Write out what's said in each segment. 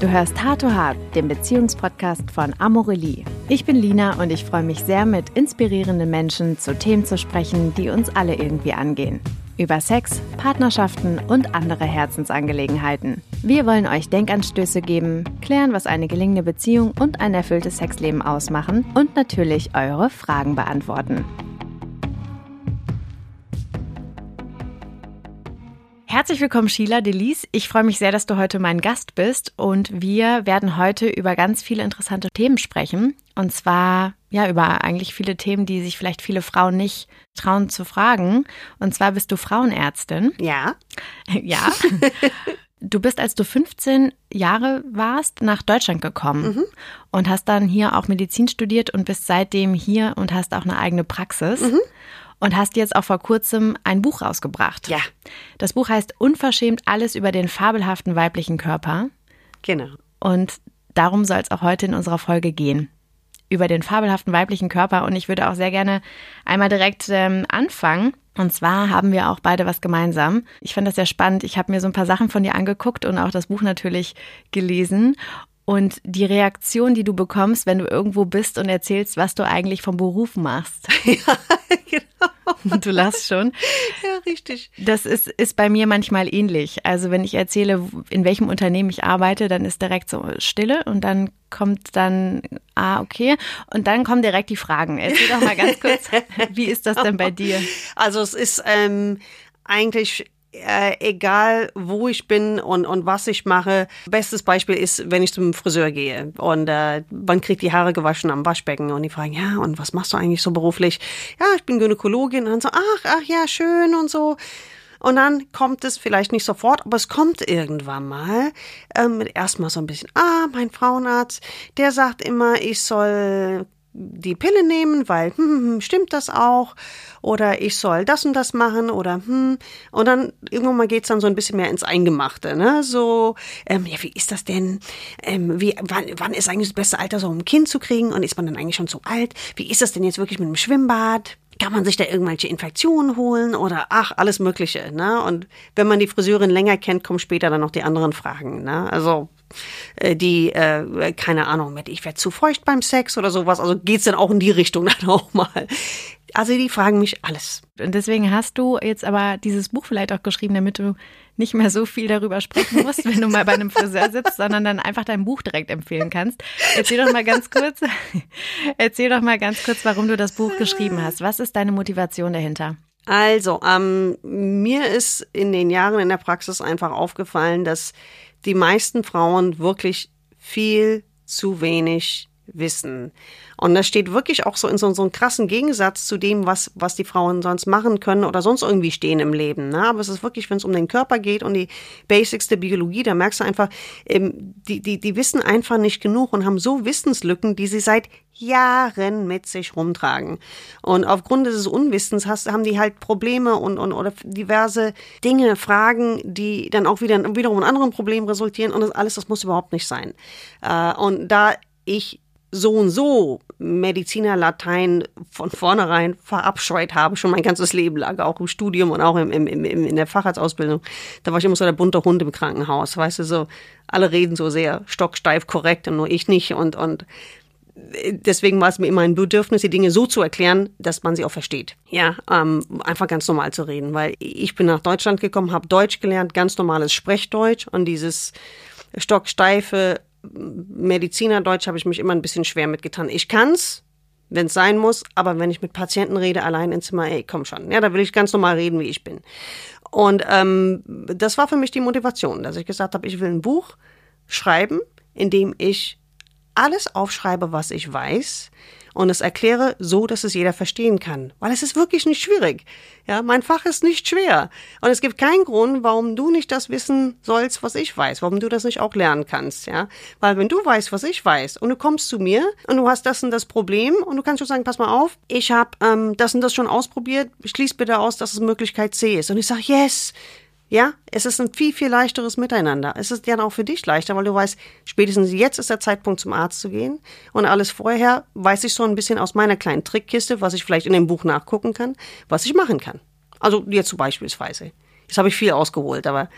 Du hörst Hard to Hard, den Beziehungspodcast von Amorelie. Ich bin Lina und ich freue mich sehr, mit inspirierenden Menschen zu Themen zu sprechen, die uns alle irgendwie angehen. Über Sex, Partnerschaften und andere Herzensangelegenheiten. Wir wollen euch Denkanstöße geben, klären, was eine gelingende Beziehung und ein erfülltes Sexleben ausmachen und natürlich eure Fragen beantworten. Herzlich willkommen, Sheila Delis. Ich freue mich sehr, dass du heute mein Gast bist und wir werden heute über ganz viele interessante Themen sprechen. Und zwar, ja, über eigentlich viele Themen, die sich vielleicht viele Frauen nicht trauen zu fragen. Und zwar bist du Frauenärztin. Ja. Ja. Du bist, als du 15 Jahre warst, nach Deutschland gekommen mhm. und hast dann hier auch Medizin studiert und bist seitdem hier und hast auch eine eigene Praxis. Mhm und hast jetzt auch vor kurzem ein Buch rausgebracht. Ja. Das Buch heißt Unverschämt alles über den fabelhaften weiblichen Körper. Genau. Und darum soll es auch heute in unserer Folge gehen. Über den fabelhaften weiblichen Körper. Und ich würde auch sehr gerne einmal direkt ähm, anfangen. Und zwar haben wir auch beide was gemeinsam. Ich fand das sehr spannend. Ich habe mir so ein paar Sachen von dir angeguckt und auch das Buch natürlich gelesen. Und die Reaktion, die du bekommst, wenn du irgendwo bist und erzählst, was du eigentlich vom Beruf machst. Ja, genau. Du lachst schon. Ja, richtig. Das ist, ist bei mir manchmal ähnlich. Also wenn ich erzähle, in welchem Unternehmen ich arbeite, dann ist direkt so Stille und dann kommt dann, ah, okay. Und dann kommen direkt die Fragen. Erzähl doch mal ganz kurz, wie ist das denn bei dir? Also es ist ähm, eigentlich äh, egal wo ich bin und, und was ich mache. Bestes Beispiel ist, wenn ich zum Friseur gehe und äh, man kriegt die Haare gewaschen am Waschbecken und die fragen, ja, und was machst du eigentlich so beruflich? Ja, ich bin Gynäkologin und dann so, ach, ach ja, schön und so. Und dann kommt es vielleicht nicht sofort, aber es kommt irgendwann mal. Ähm, erstmal so ein bisschen, ah, mein Frauenarzt, der sagt immer, ich soll die Pille nehmen, weil, hm, hm, hm, stimmt das auch? Oder ich soll das und das machen oder hm. Und dann irgendwann mal geht's dann so ein bisschen mehr ins Eingemachte, ne? So, ähm, ja, wie ist das denn? Ähm, wie, wann, wann ist eigentlich das beste Alter, so um ein Kind zu kriegen? Und ist man dann eigentlich schon zu alt? Wie ist das denn jetzt wirklich mit dem Schwimmbad? Kann man sich da irgendwelche Infektionen holen oder ach, alles Mögliche, ne? Und wenn man die Friseurin länger kennt, kommen später dann noch die anderen Fragen, ne? Also die, äh, keine Ahnung, mit ich werde zu feucht beim Sex oder sowas. Also geht's dann auch in die Richtung dann auch mal. Also die fragen mich alles. Und deswegen hast du jetzt aber dieses Buch vielleicht auch geschrieben, damit du nicht mehr so viel darüber sprechen musst, wenn du mal bei einem Friseur sitzt, sondern dann einfach dein Buch direkt empfehlen kannst. Erzähl doch mal ganz kurz, erzähl doch mal ganz kurz, warum du das Buch geschrieben hast. Was ist deine Motivation dahinter? Also, ähm, mir ist in den Jahren in der Praxis einfach aufgefallen, dass die meisten Frauen wirklich viel zu wenig wissen. Und das steht wirklich auch so in so, so einem krassen Gegensatz zu dem, was, was die Frauen sonst machen können oder sonst irgendwie stehen im Leben. Ne? Aber es ist wirklich, wenn es um den Körper geht und die Basics der Biologie, da merkst du einfach, ähm, die, die, die wissen einfach nicht genug und haben so Wissenslücken, die sie seit Jahren mit sich rumtragen. Und aufgrund dieses Unwissens hast, haben die halt Probleme und, und oder diverse Dinge, Fragen, die dann auch wieder wiederum in anderen Problemen resultieren. Und das alles, das muss überhaupt nicht sein. Äh, und da ich so und so Medizinerlatein von vornherein verabscheut habe, schon mein ganzes Leben lang, auch im Studium und auch im, im, im, in der Facharztausbildung. Da war ich immer so der bunte Hund im Krankenhaus, weißt du, so, alle reden so sehr stocksteif korrekt und nur ich nicht und, und deswegen war es mir immer ein Bedürfnis, die Dinge so zu erklären, dass man sie auch versteht. Ja, ähm, einfach ganz normal zu reden, weil ich bin nach Deutschland gekommen, habe Deutsch gelernt, ganz normales Sprechdeutsch und dieses stocksteife Medizinerdeutsch habe ich mich immer ein bisschen schwer mitgetan. Ich kann's, wenn es sein muss, aber wenn ich mit Patienten rede, allein ins Zimmer, ey, komm schon. Ja, da will ich ganz normal reden, wie ich bin. Und ähm, das war für mich die Motivation, dass ich gesagt habe, ich will ein Buch schreiben, in dem ich alles aufschreibe, was ich weiß, und es erkläre so, dass es jeder verstehen kann. Weil es ist wirklich nicht schwierig. Ja, mein Fach ist nicht schwer. Und es gibt keinen Grund, warum du nicht das wissen sollst, was ich weiß, warum du das nicht auch lernen kannst. Ja, weil wenn du weißt, was ich weiß, und du kommst zu mir und du hast das und das Problem und du kannst schon sagen, pass mal auf, ich habe ähm, das und das schon ausprobiert, schließ bitte aus, dass es Möglichkeit C ist. Und ich sage, yes, ja, es ist ein viel, viel leichteres Miteinander. Es ist dann auch für dich leichter, weil du weißt, spätestens jetzt ist der Zeitpunkt zum Arzt zu gehen. Und alles vorher weiß ich so ein bisschen aus meiner kleinen Trickkiste, was ich vielleicht in dem Buch nachgucken kann, was ich machen kann. Also jetzt zum beispielsweise. Jetzt habe ich viel ausgeholt, aber.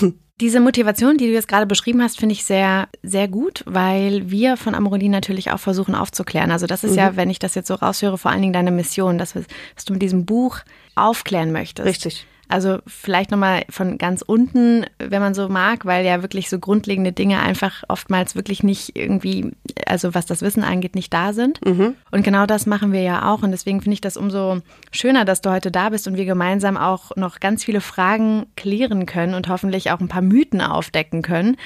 Diese Motivation, die du jetzt gerade beschrieben hast, finde ich sehr, sehr gut, weil wir von Amorelie natürlich auch versuchen aufzuklären. Also das ist mhm. ja, wenn ich das jetzt so raushöre, vor allen Dingen deine Mission, dass, dass du mit diesem Buch aufklären möchtest. Richtig. Also vielleicht nochmal von ganz unten, wenn man so mag, weil ja wirklich so grundlegende Dinge einfach oftmals wirklich nicht irgendwie, also was das Wissen angeht, nicht da sind. Mhm. Und genau das machen wir ja auch. Und deswegen finde ich das umso schöner, dass du heute da bist und wir gemeinsam auch noch ganz viele Fragen klären können und hoffentlich auch ein paar Mythen aufdecken können.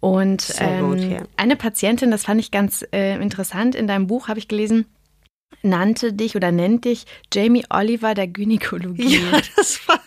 Und ähm, gut, ja. eine Patientin, das fand ich ganz äh, interessant, in deinem Buch habe ich gelesen, nannte dich oder nennt dich Jamie Oliver der Gynäkologie. Ja, das war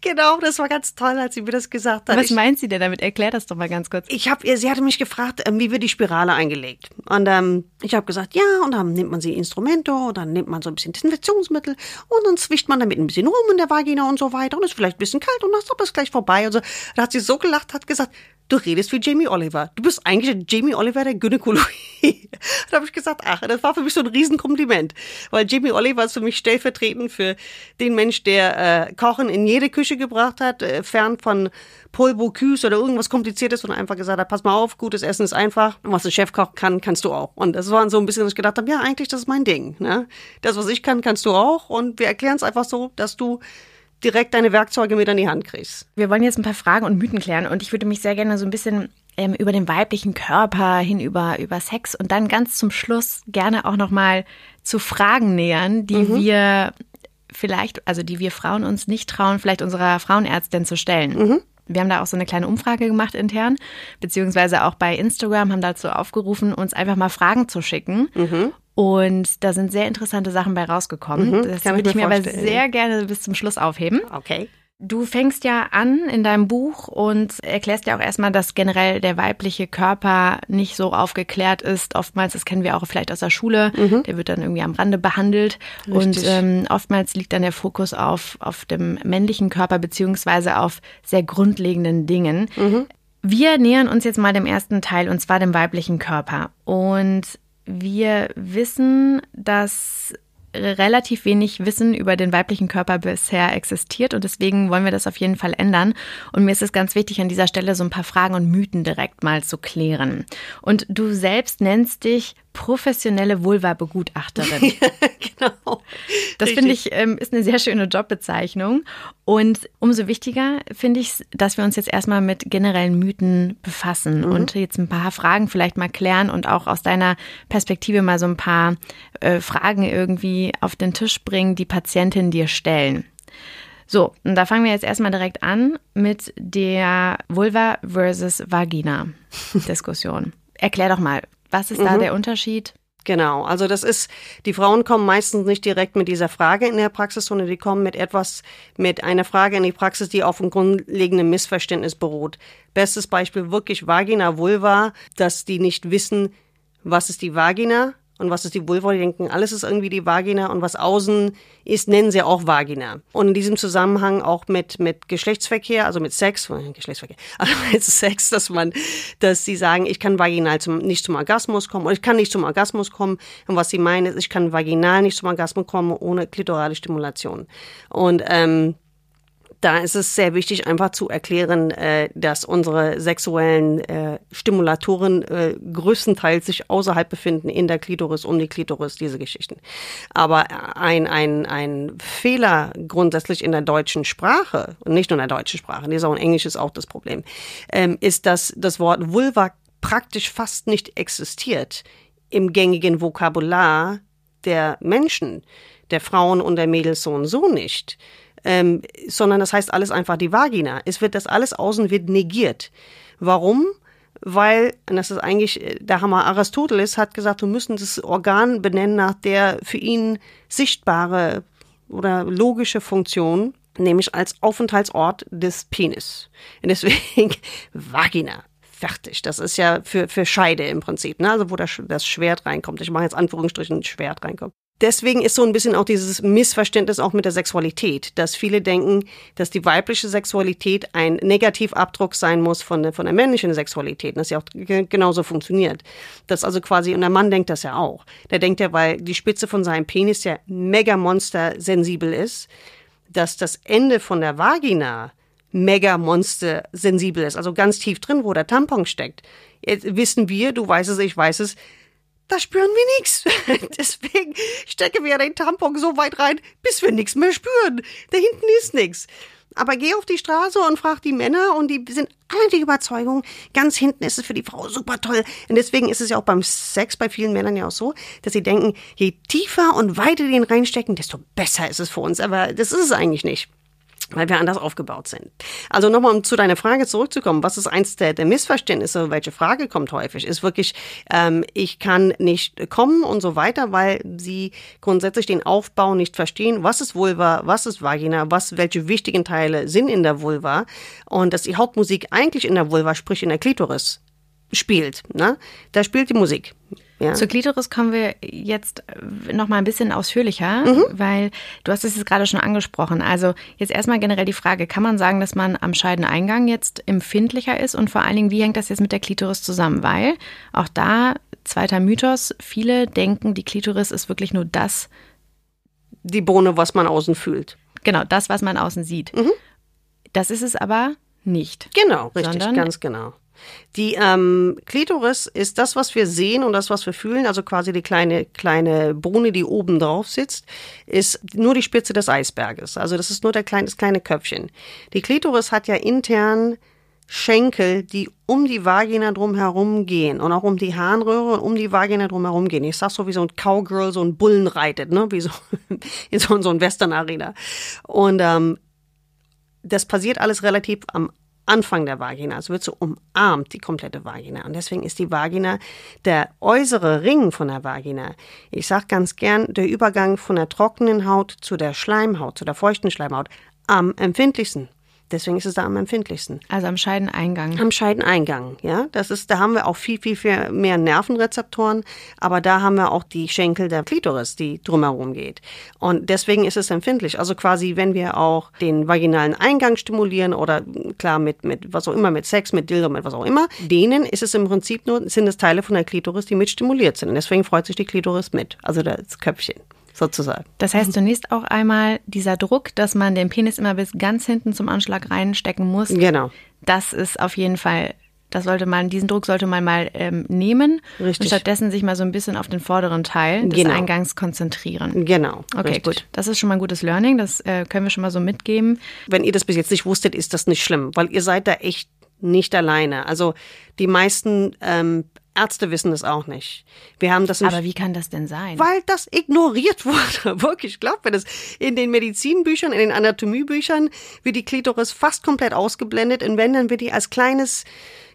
genau, das war ganz toll, als sie mir das gesagt hat. Was ich, meint sie denn damit? Erklär das doch mal ganz kurz. Ich habe, sie hatte mich gefragt, ähm, wie wird die Spirale eingelegt? Und ähm, ich habe gesagt, ja, und dann nimmt man sie Instrumento, und dann nimmt man so ein bisschen Desinfektionsmittel und dann zwischt man damit ein bisschen rum in der Vagina und so weiter und ist vielleicht ein bisschen kalt und dann ist es gleich vorbei. Und so. Da hat sie so gelacht, hat gesagt, du redest wie Jamie Oliver. Du bist eigentlich Jamie Oliver der Gynäkologie. da habe ich gesagt, ach, das war für mich so ein Riesenkompliment. Weil Jamie Oliver ist für mich stellvertretend für den Mensch, der äh, Kochen in jede Küche gebracht hat, äh, fern von Paul Bocuse oder irgendwas Kompliziertes und einfach gesagt hat, pass mal auf, gutes Essen ist einfach. Was ein Chefkoch kann, kannst du auch. Und das war so ein bisschen, dass ich gedacht habe, ja, eigentlich, das ist mein Ding. Ne? Das, was ich kann, kannst du auch. Und wir erklären es einfach so, dass du direkt deine Werkzeuge mit an die Hand kriegst. Wir wollen jetzt ein paar Fragen und Mythen klären und ich würde mich sehr gerne so ein bisschen ähm, über den weiblichen Körper hin über, Sex und dann ganz zum Schluss gerne auch nochmal zu Fragen nähern, die mhm. wir vielleicht, also die wir Frauen uns nicht trauen, vielleicht unserer Frauenärztin zu stellen. Mhm. Wir haben da auch so eine kleine Umfrage gemacht intern, beziehungsweise auch bei Instagram haben dazu aufgerufen, uns einfach mal Fragen zu schicken. Mhm. Und da sind sehr interessante Sachen bei rausgekommen. Mhm, das würde ich mir aber sehr gerne bis zum Schluss aufheben. Okay. Du fängst ja an in deinem Buch und erklärst ja auch erstmal, dass generell der weibliche Körper nicht so aufgeklärt ist. Oftmals, das kennen wir auch vielleicht aus der Schule, mhm. der wird dann irgendwie am Rande behandelt. Richtig. Und ähm, oftmals liegt dann der Fokus auf, auf dem männlichen Körper beziehungsweise auf sehr grundlegenden Dingen. Mhm. Wir nähern uns jetzt mal dem ersten Teil und zwar dem weiblichen Körper. Und wir wissen, dass relativ wenig Wissen über den weiblichen Körper bisher existiert und deswegen wollen wir das auf jeden Fall ändern. Und mir ist es ganz wichtig, an dieser Stelle so ein paar Fragen und Mythen direkt mal zu klären. Und du selbst nennst dich professionelle Vulva-Begutachterin. genau. Das finde ich ähm, ist eine sehr schöne Jobbezeichnung. Und umso wichtiger finde ich es, dass wir uns jetzt erstmal mit generellen Mythen befassen mhm. und jetzt ein paar Fragen vielleicht mal klären und auch aus deiner Perspektive mal so ein paar äh, Fragen irgendwie auf den Tisch bringen, die Patientinnen dir stellen. So, und da fangen wir jetzt erstmal direkt an mit der Vulva versus Vagina Diskussion. Erklär doch mal, was ist mhm. da der Unterschied? Genau, also das ist, die Frauen kommen meistens nicht direkt mit dieser Frage in der Praxis, sondern die kommen mit etwas, mit einer Frage in die Praxis, die auf einem grundlegenden Missverständnis beruht. Bestes Beispiel wirklich Vagina, Vulva, dass die nicht wissen, was ist die Vagina, und was ist die Vulva? Die denken, alles ist irgendwie die Vagina und was außen ist, nennen sie auch Vagina. Und in diesem Zusammenhang auch mit, mit Geschlechtsverkehr, also mit Sex, äh, Geschlechtsverkehr, also mit Sex, dass man, dass sie sagen, ich kann vaginal zum, nicht zum Orgasmus kommen oder ich kann nicht zum Orgasmus kommen. Und was sie meinen ist, ich kann vaginal nicht zum Orgasmus kommen ohne klitorale Stimulation. Und ähm, da ist es sehr wichtig, einfach zu erklären, äh, dass unsere sexuellen äh, Stimulatoren äh, größtenteils sich außerhalb befinden, in der Klitoris, um die Klitoris, diese Geschichten. Aber ein, ein, ein Fehler grundsätzlich in der deutschen Sprache, und nicht nur in der deutschen Sprache, in auch in Englisch ist auch das Problem, ähm, ist, dass das Wort Vulva praktisch fast nicht existiert im gängigen Vokabular der Menschen, der Frauen und der Mädels so und so nicht ähm, sondern das heißt alles einfach die Vagina. Es wird das alles außen wird negiert. Warum? Weil, das ist eigentlich, äh, der Hammer Aristoteles hat gesagt, wir müssen das Organ benennen nach der für ihn sichtbare oder logische Funktion, nämlich als Aufenthaltsort des Penis. Und deswegen Vagina fertig. Das ist ja für, für Scheide im Prinzip, ne? also wo das, das Schwert reinkommt. Ich mache jetzt Anführungsstrichen Schwert reinkommt deswegen ist so ein bisschen auch dieses Missverständnis auch mit der Sexualität, dass viele denken, dass die weibliche Sexualität ein Negativabdruck sein muss von der, von der männlichen Sexualität. Und das ja auch genauso funktioniert. Das also quasi, und der Mann denkt das ja auch. Der denkt ja, weil die Spitze von seinem Penis ja mega monster sensibel ist, dass das Ende von der Vagina mega monster sensibel ist, also ganz tief drin, wo der Tampon steckt. Jetzt wissen wir, du weißt es, ich weiß es, da spüren wir nichts. Deswegen stecken wir den Tampon so weit rein, bis wir nichts mehr spüren. Da hinten ist nichts. Aber geh auf die Straße und frag die Männer und die sind alle die Überzeugung, ganz hinten ist es für die Frau super toll. Und deswegen ist es ja auch beim Sex bei vielen Männern ja auch so, dass sie denken, je tiefer und weiter die ihn reinstecken, desto besser ist es für uns. Aber das ist es eigentlich nicht weil wir anders aufgebaut sind. Also nochmal, um zu deiner Frage zurückzukommen, was ist eins der, der Missverständnisse, welche Frage kommt häufig, ist wirklich, ähm, ich kann nicht kommen und so weiter, weil sie grundsätzlich den Aufbau nicht verstehen, was ist Vulva, was ist Vagina, was, welche wichtigen Teile sind in der Vulva und dass die Hauptmusik eigentlich in der Vulva, sprich in der Klitoris, spielt. Ne? Da spielt die Musik. Ja. Zur Klitoris kommen wir jetzt noch mal ein bisschen ausführlicher, mhm. weil du hast es jetzt gerade schon angesprochen. Also jetzt erstmal generell die Frage, kann man sagen, dass man am Scheideneingang jetzt empfindlicher ist und vor allen Dingen, wie hängt das jetzt mit der Klitoris zusammen? Weil auch da, zweiter Mythos, viele denken, die Klitoris ist wirklich nur das. Die Bohne, was man außen fühlt. Genau, das, was man außen sieht. Mhm. Das ist es aber nicht. Genau, richtig, ganz genau. Die ähm, Klitoris ist das, was wir sehen und das, was wir fühlen, also quasi die kleine, kleine Bohne, die oben drauf sitzt, ist nur die Spitze des Eisberges. Also das ist nur der kleine, das kleine Köpfchen. Die Klitoris hat ja intern Schenkel, die um die Vagina drumherum gehen und auch um die Harnröhre und um die Vagina drumherum gehen. Ich sag so wie so ein Cowgirl so ein Bullen reitet, ne, wie so in so, so ein Western Arena. Und ähm, das passiert alles relativ am Anfang der Vagina. Es wird so umarmt, die komplette Vagina. Und deswegen ist die Vagina der äußere Ring von der Vagina. Ich sage ganz gern, der Übergang von der trockenen Haut zu der Schleimhaut, zu der feuchten Schleimhaut, am empfindlichsten. Deswegen ist es da am empfindlichsten. Also am Scheideneingang. Am Scheideneingang, ja. Das ist, da haben wir auch viel, viel, viel mehr Nervenrezeptoren, aber da haben wir auch die Schenkel der Klitoris, die drumherum geht. Und deswegen ist es empfindlich. Also quasi, wenn wir auch den vaginalen Eingang stimulieren oder klar mit, mit was auch immer, mit Sex, mit Dildo, mit was auch immer, denen ist es im Prinzip nur, sind es Teile von der Klitoris, die mit stimuliert sind. Und deswegen freut sich die Klitoris mit. Also das Köpfchen sozusagen. Das heißt zunächst auch einmal dieser Druck, dass man den Penis immer bis ganz hinten zum Anschlag reinstecken muss. Genau. Das ist auf jeden Fall, das sollte man, diesen Druck sollte man mal ähm, nehmen richtig. und stattdessen sich mal so ein bisschen auf den vorderen Teil des genau. Eingangs konzentrieren. Genau. Okay, richtig. gut. Das ist schon mal ein gutes Learning, das äh, können wir schon mal so mitgeben. Wenn ihr das bis jetzt nicht wusstet, ist das nicht schlimm, weil ihr seid da echt nicht alleine. Also die meisten ähm, Ärzte wissen es auch nicht. Wir haben das nicht. Aber wie kann das denn sein? Weil das ignoriert wurde. Wirklich, glaubt mir das. In den Medizinbüchern, in den Anatomiebüchern wird die Klitoris fast komplett ausgeblendet. Und wenn, dann wird die als kleines,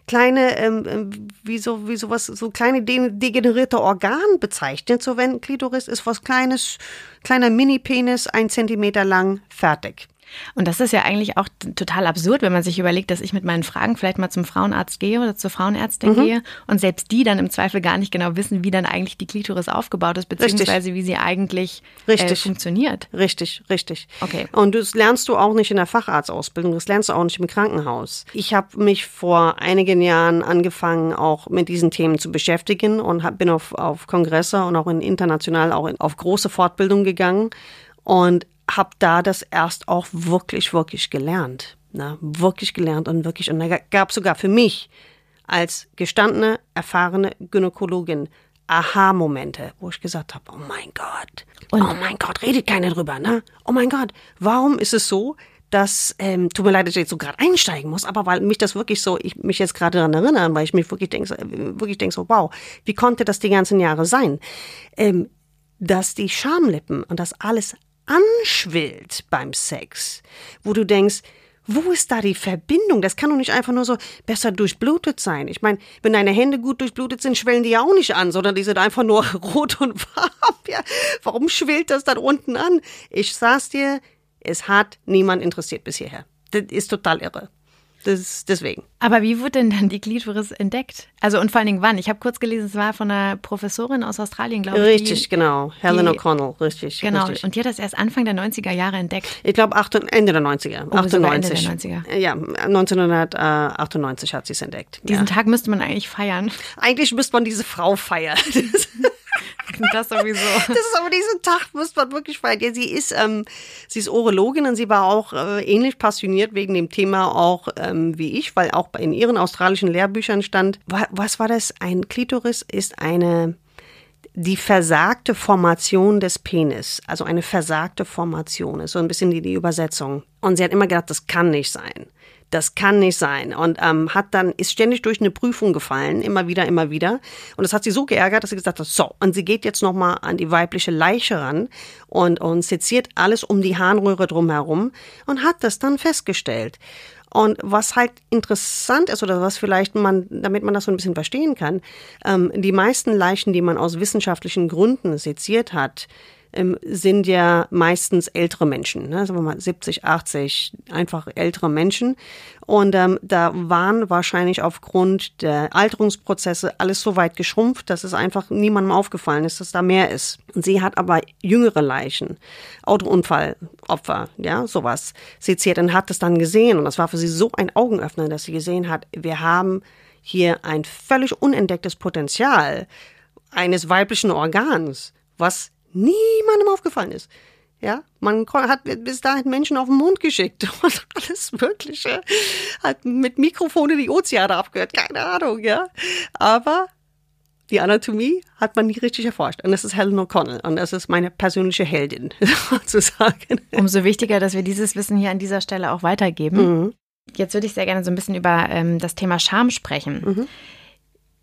kleine, ähm, ähm wie so, wie sowas, so kleine degenerierte Organ bezeichnet. So wenn Klitoris ist was kleines, kleiner Mini-Penis, ein Zentimeter lang, fertig. Und das ist ja eigentlich auch total absurd, wenn man sich überlegt, dass ich mit meinen Fragen vielleicht mal zum Frauenarzt gehe oder zur Frauenärztin mhm. gehe und selbst die dann im Zweifel gar nicht genau wissen, wie dann eigentlich die Klitoris aufgebaut ist, beziehungsweise richtig. wie sie eigentlich äh, funktioniert. Richtig, richtig. Okay. Und das lernst du auch nicht in der Facharztausbildung, das lernst du auch nicht im Krankenhaus. Ich habe mich vor einigen Jahren angefangen, auch mit diesen Themen zu beschäftigen und hab, bin auf, auf Kongresse und auch in, international auch in, auf große Fortbildung gegangen und habe da das erst auch wirklich, wirklich gelernt. Na, wirklich gelernt und wirklich, und da gab sogar für mich als gestandene, erfahrene Gynäkologin Aha-Momente, wo ich gesagt habe, oh mein Gott, und oh mein Gott, redet keiner drüber, ne? Oh mein Gott, warum ist es so, dass, ähm, tut mir leid, dass ich jetzt so gerade einsteigen muss, aber weil mich das wirklich so, ich mich jetzt gerade daran erinnere, weil ich mich wirklich denke, wirklich denke so, wow, wie konnte das die ganzen Jahre sein? Ähm, dass die Schamlippen und das alles anschwillt beim Sex, wo du denkst, wo ist da die Verbindung? Das kann doch nicht einfach nur so besser durchblutet sein. Ich meine, wenn deine Hände gut durchblutet sind, schwellen die ja auch nicht an, sondern die sind einfach nur rot und warm. Ja, warum schwillt das dann unten an? Ich sag's dir, es hat niemand interessiert bis hierher. Das ist total irre. Das, deswegen. Aber wie wurde denn dann die Klitoris entdeckt? Also und vor allen Dingen wann? Ich habe kurz gelesen, es war von einer Professorin aus Australien, glaube ich. Richtig, die, genau. Helen O'Connell, richtig. Genau. Richtig. Und die hat das erst Anfang der 90er Jahre entdeckt. Ich glaube Ende der 90er. Oh, 98. Ende der 90er. Ja, 1998 hat sie es entdeckt. Diesen ja. Tag müsste man eigentlich feiern. Eigentlich müsste man diese Frau feiern. das sowieso. Das ist aber diesen Tag, muss man wirklich feiern. Ja, sie ist, ähm, sie ist Urologin und sie war auch äh, ähnlich passioniert wegen dem Thema auch ähm, wie ich, weil auch in ihren australischen Lehrbüchern stand, was war das? Ein Klitoris ist eine die versagte Formation des Penis, also eine versagte Formation, ist so ein bisschen die, die Übersetzung. Und sie hat immer gedacht, das kann nicht sein. Das kann nicht sein. Und ähm, hat dann, ist ständig durch eine Prüfung gefallen, immer wieder, immer wieder. Und das hat sie so geärgert, dass sie gesagt hat, so, und sie geht jetzt nochmal an die weibliche Leiche ran und, und seziert alles um die Harnröhre drumherum und hat das dann festgestellt. Und was halt interessant ist oder was vielleicht man, damit man das so ein bisschen verstehen kann, ähm, die meisten Leichen, die man aus wissenschaftlichen Gründen seziert hat, ähm, sind ja meistens ältere Menschen, ne? sagen wir mal 70, 80, einfach ältere Menschen. Und ähm, da waren wahrscheinlich aufgrund der Alterungsprozesse alles so weit geschrumpft, dass es einfach niemandem aufgefallen ist, dass da mehr ist. Und sie hat aber jüngere Leichen, Autounfallopfer, ja, sowas seziert und hat es dann gesehen. Und das war für sie so ein Augenöffner, dass sie gesehen hat, wir haben hier ein völlig unentdecktes Potenzial eines weiblichen Organs, was niemandem aufgefallen ist. Ja, man hat bis dahin Menschen auf den Mond geschickt und alles Mögliche. Hat mit Mikrofone die Ozeane abgehört, keine Ahnung, ja. Aber die Anatomie hat man nie richtig erforscht. Und das ist Helen O'Connell. Und das ist meine persönliche Heldin, sozusagen. Umso wichtiger, dass wir dieses Wissen hier an dieser Stelle auch weitergeben. Mhm. Jetzt würde ich sehr gerne so ein bisschen über ähm, das Thema Scham sprechen. Mhm.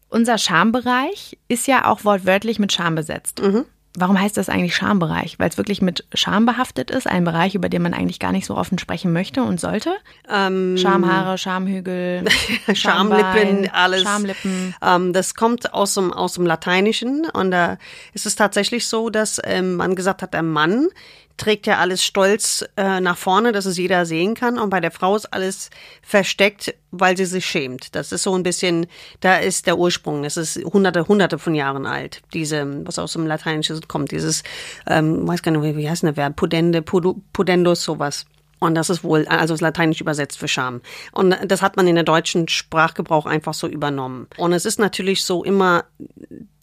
Unser Schambereich ist ja auch wortwörtlich mit Scham besetzt. Mhm. Warum heißt das eigentlich Schambereich? Weil es wirklich mit Scham behaftet ist, ein Bereich, über den man eigentlich gar nicht so offen sprechen möchte und sollte? Ähm, Schamhaare, Schamhügel, Schamlippen, alles. Schamlippen. Ähm, das kommt aus dem, aus dem Lateinischen und da äh, ist es tatsächlich so, dass ähm, man gesagt hat, der Mann trägt ja alles stolz äh, nach vorne, dass es jeder sehen kann. Und bei der Frau ist alles versteckt, weil sie sich schämt. Das ist so ein bisschen, da ist der Ursprung. Das ist hunderte, hunderte von Jahren alt. Diese, was aus dem Lateinischen kommt, dieses, ähm, weiß gar nicht, wie heißt der Verb? Pudende, pudendus, sowas. Und das ist wohl, also das Lateinisch übersetzt für Scham. Und das hat man in der deutschen Sprachgebrauch einfach so übernommen. Und es ist natürlich so immer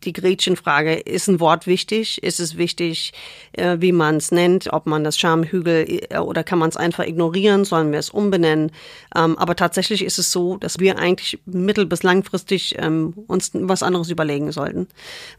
die Gretchenfrage, ist ein Wort wichtig? Ist es wichtig, äh, wie man es nennt? Ob man das Schamhügel äh, oder kann man es einfach ignorieren? Sollen wir es umbenennen? Ähm, aber tatsächlich ist es so, dass wir eigentlich mittel- bis langfristig ähm, uns was anderes überlegen sollten.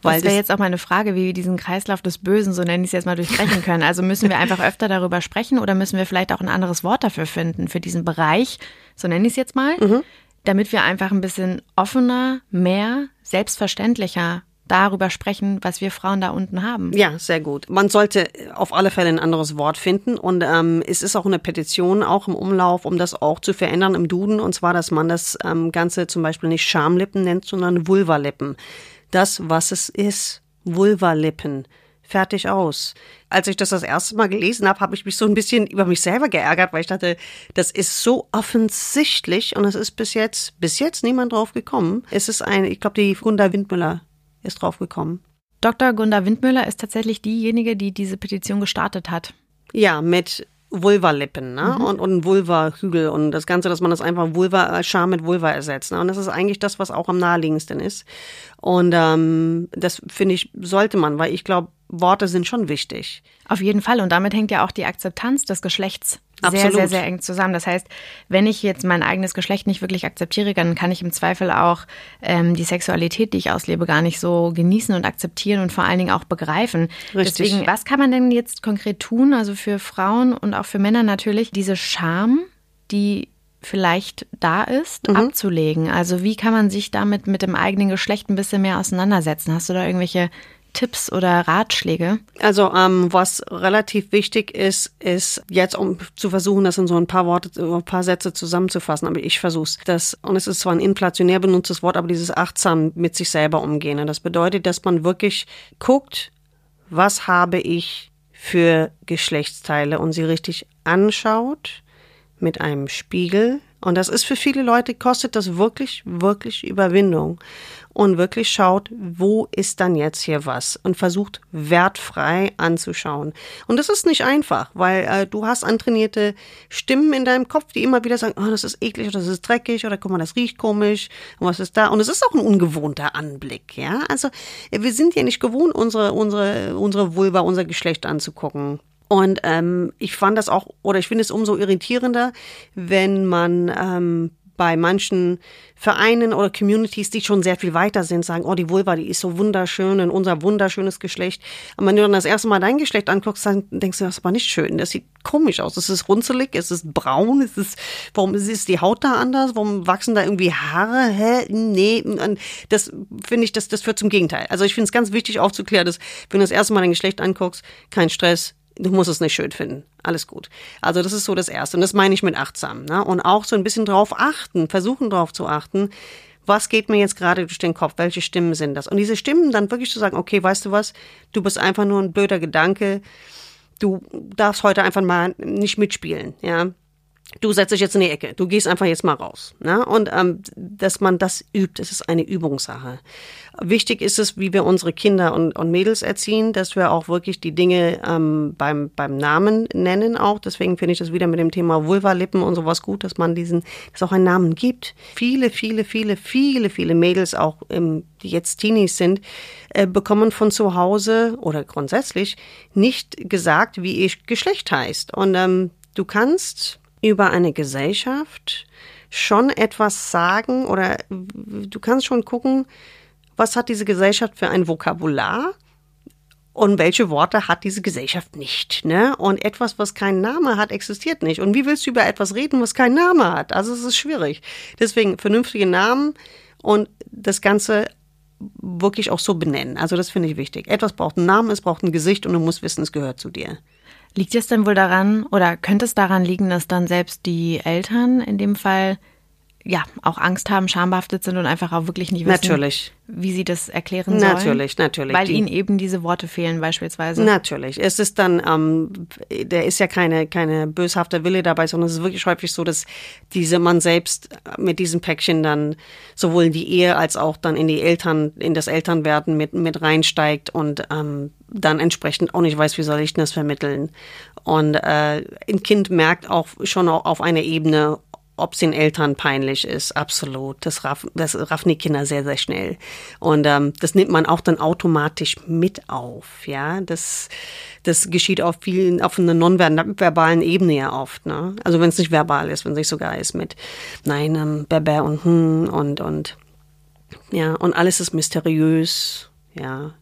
Weil das wäre jetzt auch mal eine Frage, wie wir diesen Kreislauf des Bösen, so nenne ich es jetzt mal, durchbrechen können. Also müssen wir einfach öfter darüber sprechen oder müssen wir vielleicht auch ein anderes Wort dafür finden, für diesen Bereich, so nenne ich es jetzt mal, mhm. damit wir einfach ein bisschen offener, mehr, selbstverständlicher darüber sprechen, was wir Frauen da unten haben. Ja, sehr gut. Man sollte auf alle Fälle ein anderes Wort finden und ähm, es ist auch eine Petition auch im Umlauf, um das auch zu verändern im Duden und zwar, dass man das ähm, Ganze zum Beispiel nicht Schamlippen nennt, sondern Vulvalippen. Das, was es ist, Vulvalippen. Fertig aus. Als ich das das erste Mal gelesen habe, habe ich mich so ein bisschen über mich selber geärgert, weil ich dachte, das ist so offensichtlich und es ist bis jetzt, bis jetzt niemand drauf gekommen. Es ist ein, ich glaube, die Gunda Windmüller ist drauf gekommen. Dr. Gunda Windmüller ist tatsächlich diejenige, die diese Petition gestartet hat. Ja, mit Vulva-Lippen ne? Mhm. und, und Vulva-Hügel und das Ganze, dass man das einfach Vulva, Scham mit Vulva ersetzt. Ne? Und das ist eigentlich das, was auch am naheliegendsten ist. Und ähm, das finde ich, sollte man, weil ich glaube, Worte sind schon wichtig. Auf jeden Fall. Und damit hängt ja auch die Akzeptanz des Geschlechts sehr, sehr, sehr eng zusammen. Das heißt, wenn ich jetzt mein eigenes Geschlecht nicht wirklich akzeptiere, dann kann ich im Zweifel auch ähm, die Sexualität, die ich auslebe, gar nicht so genießen und akzeptieren und vor allen Dingen auch begreifen. Richtig. Deswegen, was kann man denn jetzt konkret tun, also für Frauen und auch für Männer natürlich, diese Scham, die vielleicht da ist, mhm. abzulegen? Also wie kann man sich damit mit dem eigenen Geschlecht ein bisschen mehr auseinandersetzen? Hast du da irgendwelche Tipps oder Ratschläge? Also ähm, was relativ wichtig ist, ist jetzt, um zu versuchen, das in so ein paar Worte, ein paar Sätze zusammenzufassen, aber ich versuche es. und es ist zwar ein inflationär benutztes Wort, aber dieses achtsam mit sich selber umgehen. Und das bedeutet, dass man wirklich guckt, was habe ich für Geschlechtsteile und sie richtig anschaut mit einem Spiegel Und das ist für viele Leute, kostet das wirklich, wirklich Überwindung. Und wirklich schaut, wo ist dann jetzt hier was? Und versucht wertfrei anzuschauen. Und das ist nicht einfach, weil äh, du hast antrainierte Stimmen in deinem Kopf, die immer wieder sagen, oh, das ist eklig oder das ist dreckig oder guck mal, das riecht komisch und was ist da? Und es ist auch ein ungewohnter Anblick, ja. Also wir sind ja nicht gewohnt, unsere, unsere, unsere Vulva, unser Geschlecht anzugucken. Und ähm, ich fand das auch, oder ich finde es umso irritierender, wenn man ähm, bei manchen Vereinen oder Communities, die schon sehr viel weiter sind, sagen, oh, die Vulva, die ist so wunderschön und unser wunderschönes Geschlecht. Und wenn du dann das erste Mal dein Geschlecht anguckst, dann denkst du, das ist aber nicht schön. Das sieht komisch aus. Es ist runzelig, es ist braun, es ist, warum ist die Haut da anders? Warum wachsen da irgendwie Haare? Hä? Nee. Das finde ich, das, das führt zum Gegenteil. Also ich finde es ganz wichtig aufzuklären, dass wenn du das erste Mal dein Geschlecht anguckst, kein Stress, du musst es nicht schön finden. Alles gut. Also das ist so das Erste. Und das meine ich mit achtsam. Ne? Und auch so ein bisschen drauf achten, versuchen drauf zu achten, was geht mir jetzt gerade durch den Kopf? Welche Stimmen sind das? Und diese Stimmen dann wirklich zu sagen, okay, weißt du was? Du bist einfach nur ein blöder Gedanke. Du darfst heute einfach mal nicht mitspielen, ja du setzt dich jetzt in die Ecke, du gehst einfach jetzt mal raus. Ne? Und ähm, dass man das übt, das ist eine Übungssache. Wichtig ist es, wie wir unsere Kinder und, und Mädels erziehen, dass wir auch wirklich die Dinge ähm, beim, beim Namen nennen auch. Deswegen finde ich das wieder mit dem Thema Vulva-Lippen und sowas gut, dass man diesen, dass auch einen Namen gibt. Viele, viele, viele, viele, viele Mädels, auch ähm, die jetzt Teenies sind, äh, bekommen von zu Hause oder grundsätzlich nicht gesagt, wie ihr Geschlecht heißt. Und ähm, du kannst über eine Gesellschaft schon etwas sagen oder du kannst schon gucken, was hat diese Gesellschaft für ein Vokabular und welche Worte hat diese Gesellschaft nicht. Ne? Und etwas, was keinen Namen hat, existiert nicht. Und wie willst du über etwas reden, was keinen Namen hat? Also es ist schwierig. Deswegen vernünftige Namen und das Ganze wirklich auch so benennen. Also das finde ich wichtig. Etwas braucht einen Namen, es braucht ein Gesicht und du musst wissen, es gehört zu dir. Liegt es denn wohl daran oder könnte es daran liegen, dass dann selbst die Eltern in dem Fall ja auch Angst haben, schambehaftet sind und einfach auch wirklich nicht wissen, natürlich. wie sie das erklären sollen? Natürlich, natürlich. Weil die, ihnen eben diese Worte fehlen beispielsweise. Natürlich. Es ist dann, ähm, der ist ja keine keine böshafte Wille dabei, sondern es ist wirklich häufig so, dass diese man selbst mit diesem Päckchen dann sowohl in die Ehe als auch dann in die Eltern, in das Elternwerden mit mit reinsteigt und ähm, dann entsprechend auch nicht weiß, wie soll ich das vermitteln. Und äh, ein Kind merkt auch schon auf einer Ebene, ob es den Eltern peinlich ist, absolut. Das, raff, das raffen die Kinder sehr, sehr schnell. Und ähm, das nimmt man auch dann automatisch mit auf. Ja, das, das geschieht auf vielen, auf einer nonverbalen Ebene ja oft. Ne? Also wenn es nicht verbal ist, wenn es nicht sogar ist mit Nein, ähm, Bebe und hm und und ja und alles ist mysteriös. Ja,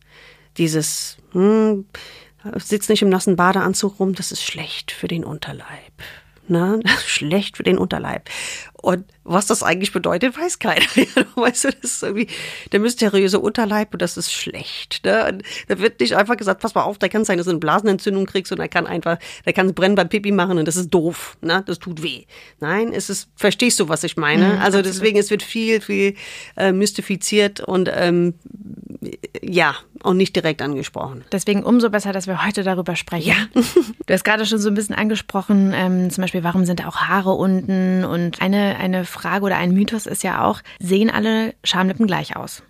dieses hm, sitzt nicht im nassen Badeanzug rum, das ist schlecht für den Unterleib. Ne? Schlecht für den Unterleib. Und was das eigentlich bedeutet, weiß keiner. weißt du, das ist irgendwie der mysteriöse Unterleib und das ist schlecht. Ne? Und da wird nicht einfach gesagt, pass mal auf, da kann es sein, dass du eine Blasenentzündung kriegst und er kann einfach, der kann es brennen beim Pipi machen und das ist doof. Ne? Das tut weh. Nein, es ist, verstehst du, was ich meine? Mhm, also deswegen, es wird viel, viel äh, mystifiziert und ähm, ja, und nicht direkt angesprochen. Deswegen umso besser, dass wir heute darüber sprechen. Ja. du hast gerade schon so ein bisschen angesprochen, ähm, zum Beispiel, warum sind da auch Haare unten? Und eine, eine Frage oder ein Mythos ist ja auch, sehen alle Schamlippen gleich aus?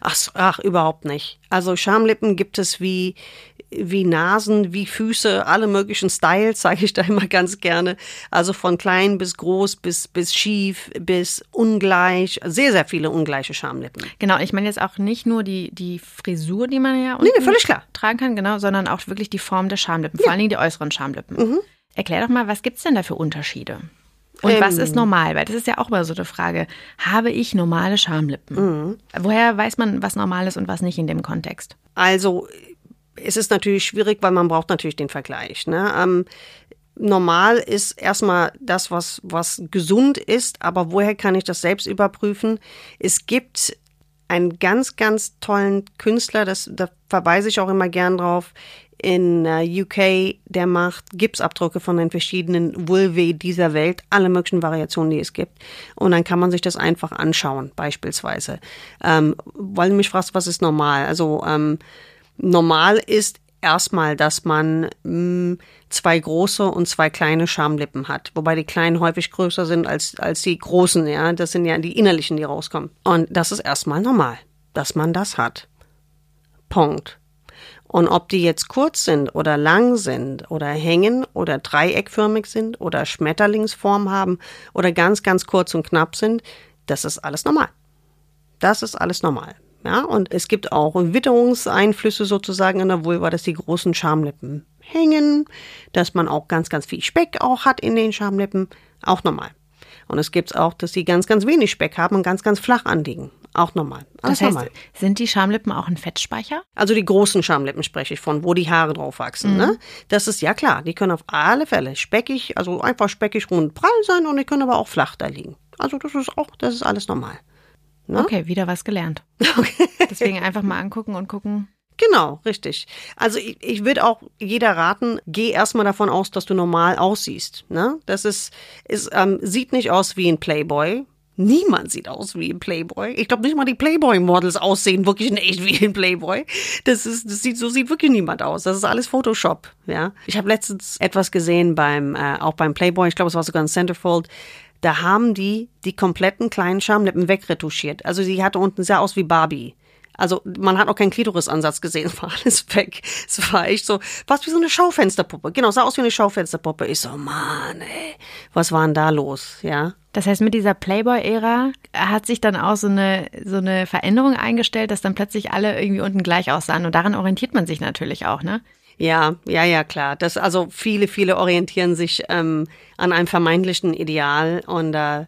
Ach, ach, überhaupt nicht. Also Schamlippen gibt es wie wie Nasen, wie Füße, alle möglichen Styles, sage ich da immer ganz gerne. Also von klein bis groß, bis, bis schief, bis ungleich. Sehr, sehr viele ungleiche Schamlippen. Genau, ich meine jetzt auch nicht nur die, die Frisur, die man ja nee, nee, völlig klar. tragen kann, genau, sondern auch wirklich die Form der Schamlippen, ja. vor allen Dingen die äußeren Schamlippen. Mhm. Erklär doch mal, was gibt es denn da für Unterschiede? Und ähm, was ist normal? Weil das ist ja auch immer so eine Frage. Habe ich normale Schamlippen? Mhm. Woher weiß man, was normal ist und was nicht in dem Kontext? Also es ist natürlich schwierig, weil man braucht natürlich den Vergleich. Ne? Ähm, normal ist erstmal das, was, was gesund ist, aber woher kann ich das selbst überprüfen? Es gibt einen ganz, ganz tollen Künstler, das, da verweise ich auch immer gern drauf, in äh, UK, der macht Gipsabdrücke von den verschiedenen Vulvae dieser Welt, alle möglichen Variationen, die es gibt. Und dann kann man sich das einfach anschauen, beispielsweise. Ähm, weil du mich fragst, was ist normal? Also ähm, normal ist erstmal, dass man mh, zwei große und zwei kleine Schamlippen hat, wobei die kleinen häufig größer sind als, als die großen, ja. Das sind ja die innerlichen, die rauskommen. Und das ist erstmal normal, dass man das hat. Punkt. Und ob die jetzt kurz sind oder lang sind oder hängen oder dreieckförmig sind oder Schmetterlingsform haben oder ganz, ganz kurz und knapp sind, das ist alles normal. Das ist alles normal. Ja, und es gibt auch Witterungseinflüsse sozusagen in der Vulva, dass die großen Schamlippen hängen, dass man auch ganz, ganz viel Speck auch hat in den Schamlippen. Auch normal. Und es gibt auch, dass sie ganz, ganz wenig Speck haben und ganz, ganz flach anliegen. Auch normal. Alles das heißt, normal. sind die Schamlippen auch ein Fettspeicher? Also die großen Schamlippen spreche ich von, wo die Haare drauf wachsen. Ne? Mhm. Ne? Das ist ja klar. Die können auf alle Fälle speckig, also einfach speckig rund prall sein und die können aber auch flach da liegen. Also das ist auch, das ist alles normal. Ne? Okay, wieder was gelernt. Okay. Deswegen einfach mal angucken und gucken. Genau, richtig. Also ich, ich würde auch jeder raten, geh erstmal davon aus, dass du normal aussiehst. Ne? Das ist, ist ähm, sieht nicht aus wie ein Playboy. Niemand sieht aus wie ein Playboy. Ich glaube nicht mal die Playboy-Models aussehen wirklich in echt wie ein Playboy. Das ist, das sieht so sieht wirklich niemand aus. Das ist alles Photoshop. Ja. Ich habe letztens etwas gesehen beim äh, auch beim Playboy. Ich glaube, es war sogar ein Centerfold da haben die die kompletten kleinen Schamlippen wegretuschiert. Also sie hatte unten sehr aus wie Barbie. Also man hat auch keinen Klitorisansatz gesehen, es war alles weg. Es war echt so, fast wie so eine Schaufensterpuppe. Genau, sah aus wie eine Schaufensterpuppe. Ich so, Mann, ey, was war denn da los, ja? Das heißt, mit dieser Playboy-Ära hat sich dann auch so eine, so eine Veränderung eingestellt, dass dann plötzlich alle irgendwie unten gleich aussahen. Und daran orientiert man sich natürlich auch, ne? Ja, ja, ja, klar. Das also viele, viele orientieren sich ähm, an einem vermeintlichen Ideal und äh,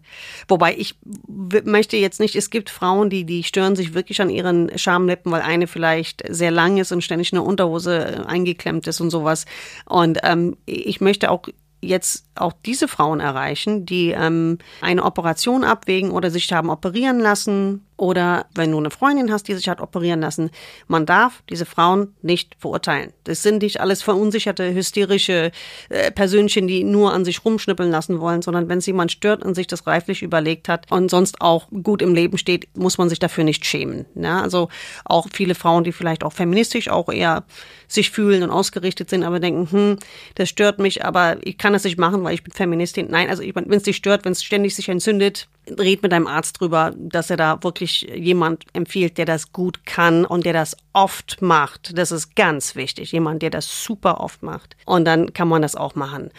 wobei ich möchte jetzt nicht. Es gibt Frauen, die die stören sich wirklich an ihren Schamlippen, weil eine vielleicht sehr lang ist und ständig eine Unterhose äh, eingeklemmt ist und sowas. Und ähm, ich möchte auch jetzt auch diese Frauen erreichen, die ähm, eine Operation abwägen oder sich haben operieren lassen oder wenn du eine Freundin hast, die sich hat operieren lassen, man darf diese Frauen nicht verurteilen. Das sind nicht alles verunsicherte, hysterische äh, Persönchen, die nur an sich rumschnippeln lassen wollen, sondern wenn es jemand stört und sich das reiflich überlegt hat und sonst auch gut im Leben steht, muss man sich dafür nicht schämen. Ja, also auch viele Frauen, die vielleicht auch feministisch auch eher sich fühlen und ausgerichtet sind, aber denken, hm, das stört mich, aber ich kann das nicht machen, weil ich bin Feministin. Nein, also wenn es dich stört, wenn es ständig sich entzündet, red mit deinem Arzt drüber, dass er da wirklich jemand empfiehlt, der das gut kann und der das oft macht. Das ist ganz wichtig. Jemand, der das super oft macht. Und dann kann man das auch machen.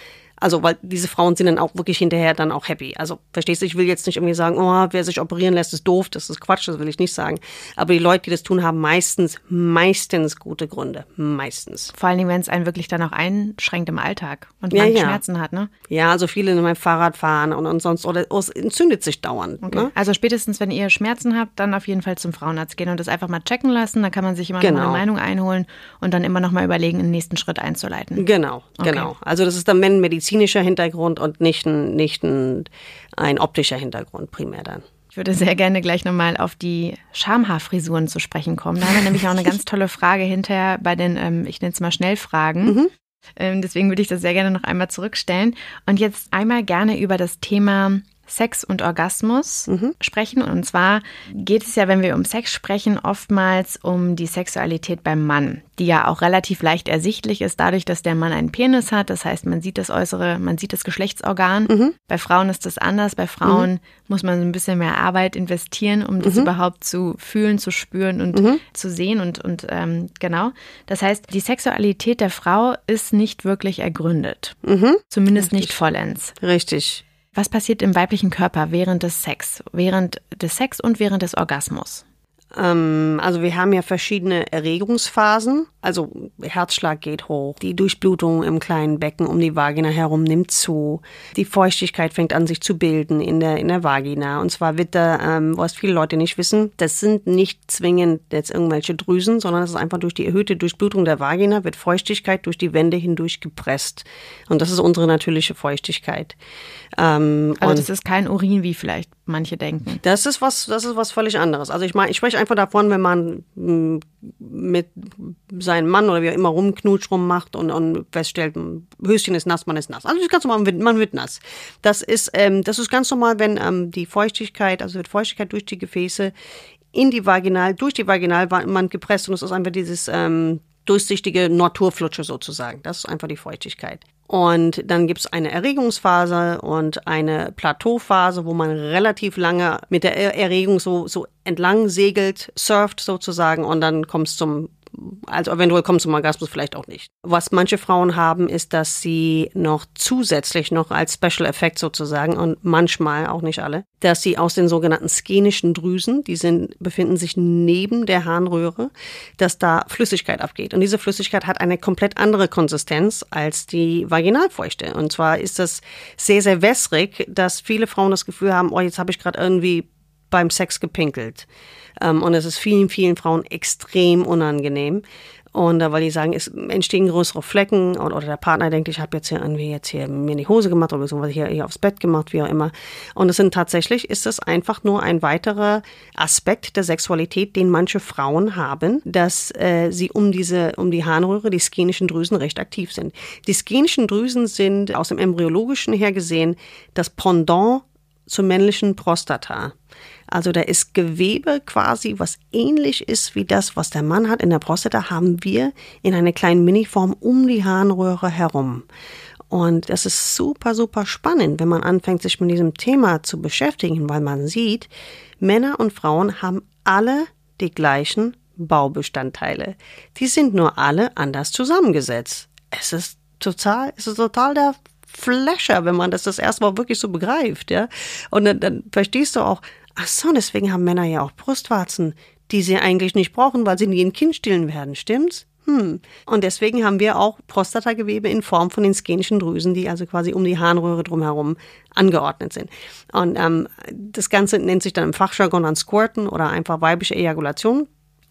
Also, weil diese Frauen sind dann auch wirklich hinterher dann auch happy. Also, verstehst du, ich will jetzt nicht irgendwie sagen, oh, wer sich operieren lässt, ist doof, das ist Quatsch, das will ich nicht sagen. Aber die Leute, die das tun, haben meistens, meistens gute Gründe. Meistens. Vor allen Dingen, wenn es einen wirklich dann auch einschränkt im Alltag und man ja, ja. Schmerzen hat, ne? Ja, also viele in meinem Fahrrad fahren und, und sonst, oder es entzündet sich dauernd. Okay. Ne? Also spätestens, wenn ihr Schmerzen habt, dann auf jeden Fall zum Frauenarzt gehen und das einfach mal checken lassen. Dann kann man sich immer genau. noch eine Meinung einholen und dann immer noch mal überlegen, den nächsten Schritt einzuleiten. Genau, okay. genau. Also das ist dann, wenn Medizin medizinischer Hintergrund und nicht ein, nicht ein, ein optischer Hintergrund primär dann. Ich würde sehr gerne gleich nochmal auf die Schamhaarfrisuren zu sprechen kommen. Da haben wir nämlich auch eine ganz tolle Frage hinterher bei den, ähm, ich nenne es mal Schnellfragen. Mhm. Ähm, deswegen würde ich das sehr gerne noch einmal zurückstellen. Und jetzt einmal gerne über das Thema Sex und Orgasmus mhm. sprechen. Und zwar geht es ja, wenn wir um Sex sprechen, oftmals um die Sexualität beim Mann, die ja auch relativ leicht ersichtlich ist, dadurch, dass der Mann einen Penis hat. Das heißt, man sieht das äußere, man sieht das Geschlechtsorgan. Mhm. Bei Frauen ist das anders. Bei Frauen mhm. muss man ein bisschen mehr Arbeit investieren, um das mhm. überhaupt zu fühlen, zu spüren und mhm. zu sehen. Und, und ähm, genau. Das heißt, die Sexualität der Frau ist nicht wirklich ergründet. Mhm. Zumindest Richtig. nicht vollends. Richtig. Was passiert im weiblichen Körper während des Sex, während des Sex und während des Orgasmus? Ähm, also wir haben ja verschiedene Erregungsphasen. Also Herzschlag geht hoch, die Durchblutung im kleinen Becken um die Vagina herum nimmt zu, die Feuchtigkeit fängt an sich zu bilden in der in der Vagina. Und zwar wird da, ähm, was viele Leute nicht wissen, das sind nicht zwingend jetzt irgendwelche Drüsen, sondern es ist einfach durch die erhöhte Durchblutung der Vagina wird Feuchtigkeit durch die Wände hindurch gepresst. Und das ist unsere natürliche Feuchtigkeit. Ähm, also das ist kein Urin, wie vielleicht manche denken. Das ist was, das ist was völlig anderes. Also ich meine, ich spreche einfach davon, wenn man hm, mit seinem Mann oder wie auch immer rumknutscht, rummacht und, und feststellt, hm, Höschen ist nass, man ist nass. Also das ist ganz normal, man wird nass. Das ist, ähm, das ist ganz normal, wenn ähm, die Feuchtigkeit, also wird Feuchtigkeit durch die Gefäße in die Vaginal, durch die Vaginalwand gepresst und es ist einfach dieses, ähm, durchsichtige Naturflutsche sozusagen. Das ist einfach die Feuchtigkeit. Und dann gibt's eine Erregungsphase und eine Plateauphase, wo man relativ lange mit der Erregung so, so entlang segelt, surft sozusagen und dann kommt's zum also eventuell kommt zum Orgasmus vielleicht auch nicht. Was manche Frauen haben, ist, dass sie noch zusätzlich noch als Special Effekt sozusagen und manchmal auch nicht alle, dass sie aus den sogenannten skenischen Drüsen, die sind, befinden sich neben der Harnröhre, dass da Flüssigkeit abgeht. Und diese Flüssigkeit hat eine komplett andere Konsistenz als die Vaginalfeuchte. Und zwar ist das sehr, sehr wässrig, dass viele Frauen das Gefühl haben, oh, jetzt habe ich gerade irgendwie beim Sex gepinkelt. Ähm, und es ist vielen, vielen Frauen extrem unangenehm. Und weil die sagen, es entstehen größere Flecken oder, oder der Partner denkt, ich habe jetzt hier irgendwie jetzt hier mir in die Hose gemacht oder beziehungsweise hier, hier aufs Bett gemacht, wie auch immer. Und es sind tatsächlich, ist es einfach nur ein weiterer Aspekt der Sexualität, den manche Frauen haben, dass äh, sie um diese, um die Harnröhre, die skenischen Drüsen recht aktiv sind. Die skenischen Drüsen sind aus dem Embryologischen her gesehen das Pendant zur männlichen Prostata. Also da ist Gewebe quasi, was ähnlich ist wie das, was der Mann hat. In der Prostata haben wir in einer kleinen Miniform um die Harnröhre herum. Und das ist super, super spannend, wenn man anfängt, sich mit diesem Thema zu beschäftigen, weil man sieht, Männer und Frauen haben alle die gleichen Baubestandteile. Die sind nur alle anders zusammengesetzt. Es ist total, es ist total der Flasher, wenn man das das erste Mal wirklich so begreift, ja. Und dann, dann verstehst du auch, Ach so, deswegen haben Männer ja auch Brustwarzen, die sie eigentlich nicht brauchen, weil sie nie ein Kind stillen werden, stimmt's? Hm. Und deswegen haben wir auch Prostatagewebe in Form von den skenischen Drüsen, die also quasi um die Harnröhre drumherum angeordnet sind. Und ähm, das Ganze nennt sich dann im Fachjargon dann Squirten oder einfach weibliche Ejakulation.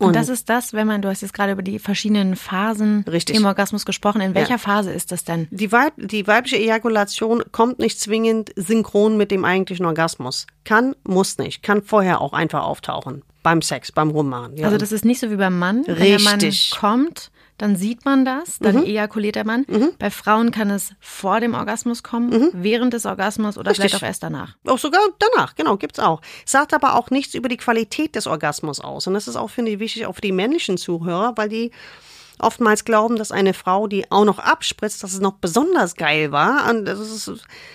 Und, das ist das, wenn man, du hast jetzt gerade über die verschiedenen Phasen Richtig. im Orgasmus gesprochen. In welcher Ja. Phase ist das denn? Die, Weib die weibliche Ejakulation kommt nicht zwingend synchron mit dem eigentlichen Orgasmus. Kann, muss nicht. Kann vorher auch einfach auftauchen. Beim Sex, beim Rummachen. Ja. Also das ist nicht so wie beim Mann. Wenn der Mann Richtig. kommt, dann sieht man das, dann ejakuliert der Mann. Bei Frauen kann es vor dem Orgasmus kommen, während des Orgasmus oder Richtig. vielleicht auch erst danach. Auch sogar danach, genau, gibt's auch. Sagt aber auch nichts über die Qualität des Orgasmus aus. Und das ist auch, finde ich, wichtig auch für die männlichen Zuhörer, weil die oftmals glauben, dass eine Frau, die auch noch abspritzt, dass es noch besonders geil war. Und das ist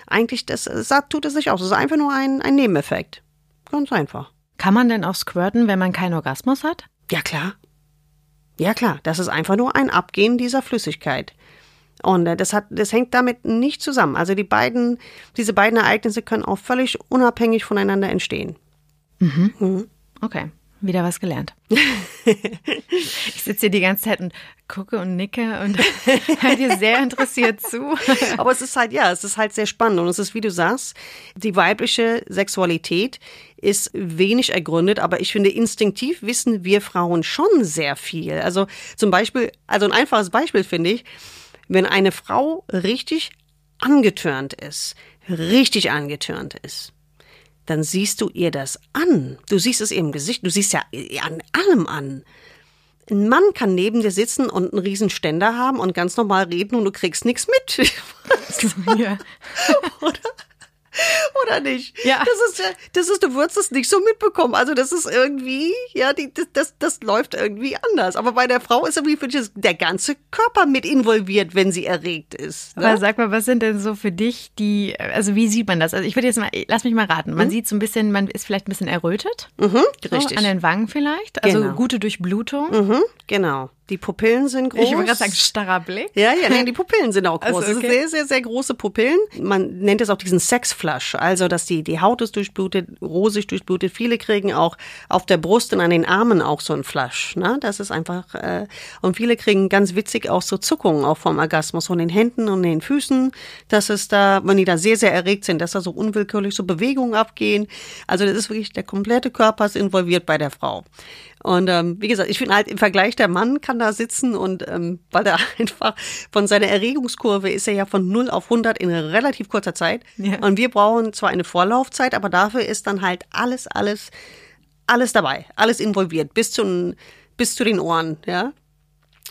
eigentlich, das sagt, tut es nicht aus. Das ist einfach nur ein, ein Nebeneffekt. Ganz einfach. Kann man denn auch squirten, wenn man keinen Orgasmus hat? Ja, klar. Ja, klar. Das ist einfach nur ein Abgehen dieser Flüssigkeit. Und äh, das hat, das hängt damit nicht zusammen. Also die beiden, diese beiden Ereignisse können auch völlig unabhängig voneinander entstehen. Okay, wieder was gelernt. ich sitze hier die ganze Zeit und gucke und nicke und höre dir sehr interessiert zu. Aber es ist halt, ja, es ist halt sehr spannend. Und es ist, wie du sagst, die weibliche Sexualität ist wenig ergründet, aber ich finde, instinktiv wissen wir Frauen schon sehr viel. Also zum Beispiel, also ein einfaches Beispiel finde ich, wenn eine Frau richtig angetörnt ist, richtig angetörnt ist, dann siehst du ihr das an. Du siehst es ihr im Gesicht, du siehst ja an allem an. Ein Mann kann neben dir sitzen und einen riesen Ständer haben und ganz normal reden und du kriegst nichts mit. Ja. Oder nicht? Ja. Das ist, ja- das ist, du würdest es nicht so mitbekommen. Also das ist irgendwie, ja, die, das, das, das läuft irgendwie anders. Aber bei der Frau ist irgendwie finde ich, der ganze Körper mit involviert, wenn sie erregt ist. Aber Ne? sag mal, was sind denn so für dich die, also wie sieht man das? Also ich würde jetzt mal, lass mich mal raten. Man sieht so ein bisschen, man ist vielleicht ein bisschen errötet. Mhm, So, richtig. an den Wangen vielleicht. Also Genau. gute Durchblutung. mhm, genau. Die Pupillen sind groß. Ich wollte gerade sagen, starrer Blick. Ja, ja, nee, die Pupillen sind auch groß. Also, Es sind okay. sehr, sehr, sehr große Pupillen. Man nennt es auch diesen Sexflush, also dass die, die Haut ist durchblutet, rosig durchblutet. Viele kriegen auch auf der Brust und an den Armen auch so einen Flush. Ne? Das ist einfach, äh, und viele kriegen ganz witzig auch so Zuckungen auch vom Orgasmus von den Händen und den Füßen. Das ist da, wenn die da sehr, sehr erregt sind, dass da so unwillkürlich so Bewegungen abgehen. Also das ist wirklich, der komplette Körper ist involviert bei der Frau. Und ähm, wie gesagt, ich finde halt im Vergleich, der Mann kann da sitzen und ähm, weil er einfach von seiner Erregungskurve ist er ja von 0 auf 100 in relativ kurzer Zeit. Ja. Und wir brauchen zwar eine Vorlaufzeit, aber dafür ist dann halt alles, alles, alles dabei, alles involviert, bis zu, bis zu den Ohren, ja.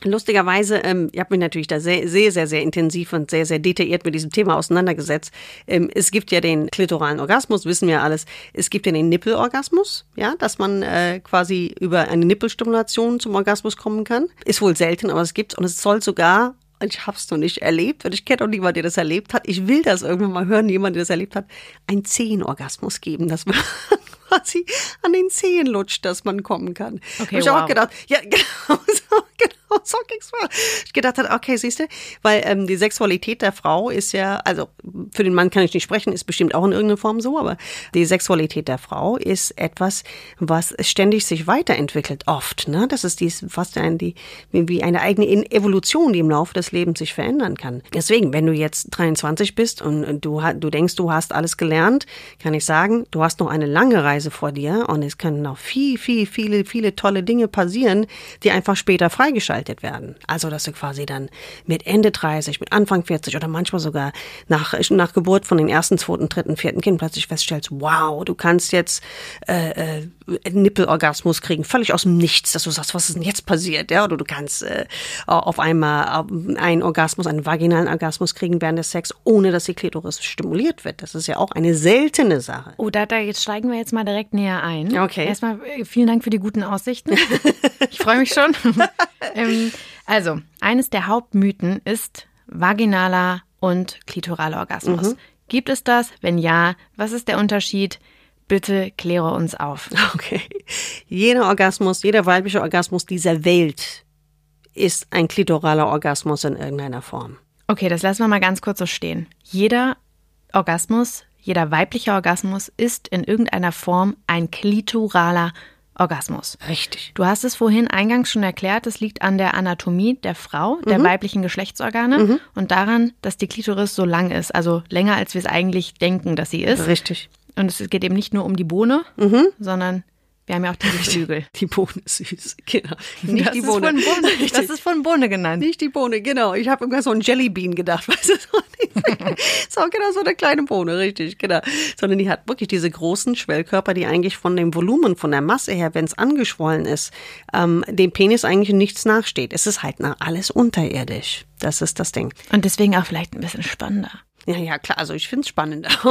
Lustigerweise, ähm, ich habe mich natürlich da sehr, sehr, sehr, sehr intensiv und sehr, sehr detailliert mit diesem Thema auseinandergesetzt. Ähm, es gibt ja den klitoralen Orgasmus, wissen wir alles. Es gibt ja den Nippelorgasmus, ja, dass man äh, quasi über eine Nippelstimulation zum Orgasmus kommen kann. Ist wohl selten, aber es gibt's und es soll sogar ich habe es noch nicht erlebt und ich kenne auch niemanden, der das erlebt hat. Ich will das irgendwann mal hören, jemand, der das erlebt hat. Ein Zehenorgasmus geben, dass man quasi an den Zehen lutscht, dass man kommen kann. Okay, Hab ich wow. auch gedacht, ja, genau so, genau so ging's mir. Ich gedacht hat, okay, siehst du, weil ähm, die Sexualität der Frau ist ja, also für den Mann kann ich nicht sprechen, ist bestimmt auch in irgendeiner Form so, aber die Sexualität der Frau ist etwas, was ständig sich weiterentwickelt, oft. Ne? Das ist dies fast ein, die, wie eine eigene Evolution, die im Laufe des Lebens sich verändern kann. Deswegen, wenn du jetzt 23 bist und du, du denkst, du hast alles gelernt, kann ich sagen, du hast noch eine lange Reise vor dir und es können noch viel, viel, viele, viele tolle Dinge passieren, die einfach später freigeschaltet werden. Also, dass du quasi dann mit Ende 30, mit Anfang 40 oder manchmal sogar nach, nach Geburt von den ersten, zweiten, dritten, vierten Kind plötzlich feststellst, wow, du kannst jetzt äh, äh, Nippelorgasmus kriegen, völlig aus dem Nichts, dass du sagst, was ist denn jetzt passiert? Ja, oder du kannst äh, auf einmal äh, einen Orgasmus, einen vaginalen Orgasmus kriegen während des Sex, ohne dass die Klitoris stimuliert wird. Das ist ja auch eine seltene Sache. Oh, da, da jetzt steigen wir jetzt mal direkt näher ein. Okay. Erstmal äh, vielen Dank für die guten Aussichten. ich freue mich schon. ähm, also, eines der Hauptmythen ist vaginaler und klitoraler Orgasmus. Mhm. Gibt es das? Wenn ja, was ist der Unterschied? Bitte kläre uns auf. Okay. Jeder Orgasmus, jeder weibliche Orgasmus dieser Welt ist ein klitoraler Orgasmus in irgendeiner Form. Okay, das lassen wir mal ganz kurz so stehen. Jeder Orgasmus, jeder weibliche Orgasmus ist in irgendeiner Form ein klitoraler Orgasmus. Richtig. Du hast es vorhin eingangs schon erklärt, es liegt an der Anatomie der Frau, der Mhm. weiblichen Geschlechtsorgane und daran, dass die Klitoris so lang ist, also länger als wir es eigentlich denken, dass sie ist. Richtig. Und es geht eben nicht nur um die Bohne, Mhm. sondern wir haben ja auch diese Flügel. Die Bohne ist süß. Genau. Nicht das die ist Bohne. von Bohne. Das ist von Bohne genannt. Nicht die Bohne, genau. Ich habe immer so ein Jellybean gedacht, weißt du? So, so genau so eine kleine Bohne, richtig, genau. Sondern die hat wirklich diese großen Schwellkörper, die eigentlich von dem Volumen, von der Masse her, wenn es angeschwollen ist, ähm, dem Penis eigentlich nichts nachsteht. Es ist halt nach alles unterirdisch. Das ist das Ding. Und deswegen auch vielleicht ein bisschen spannender. Ja, ja, klar. Also ich finde es spannend.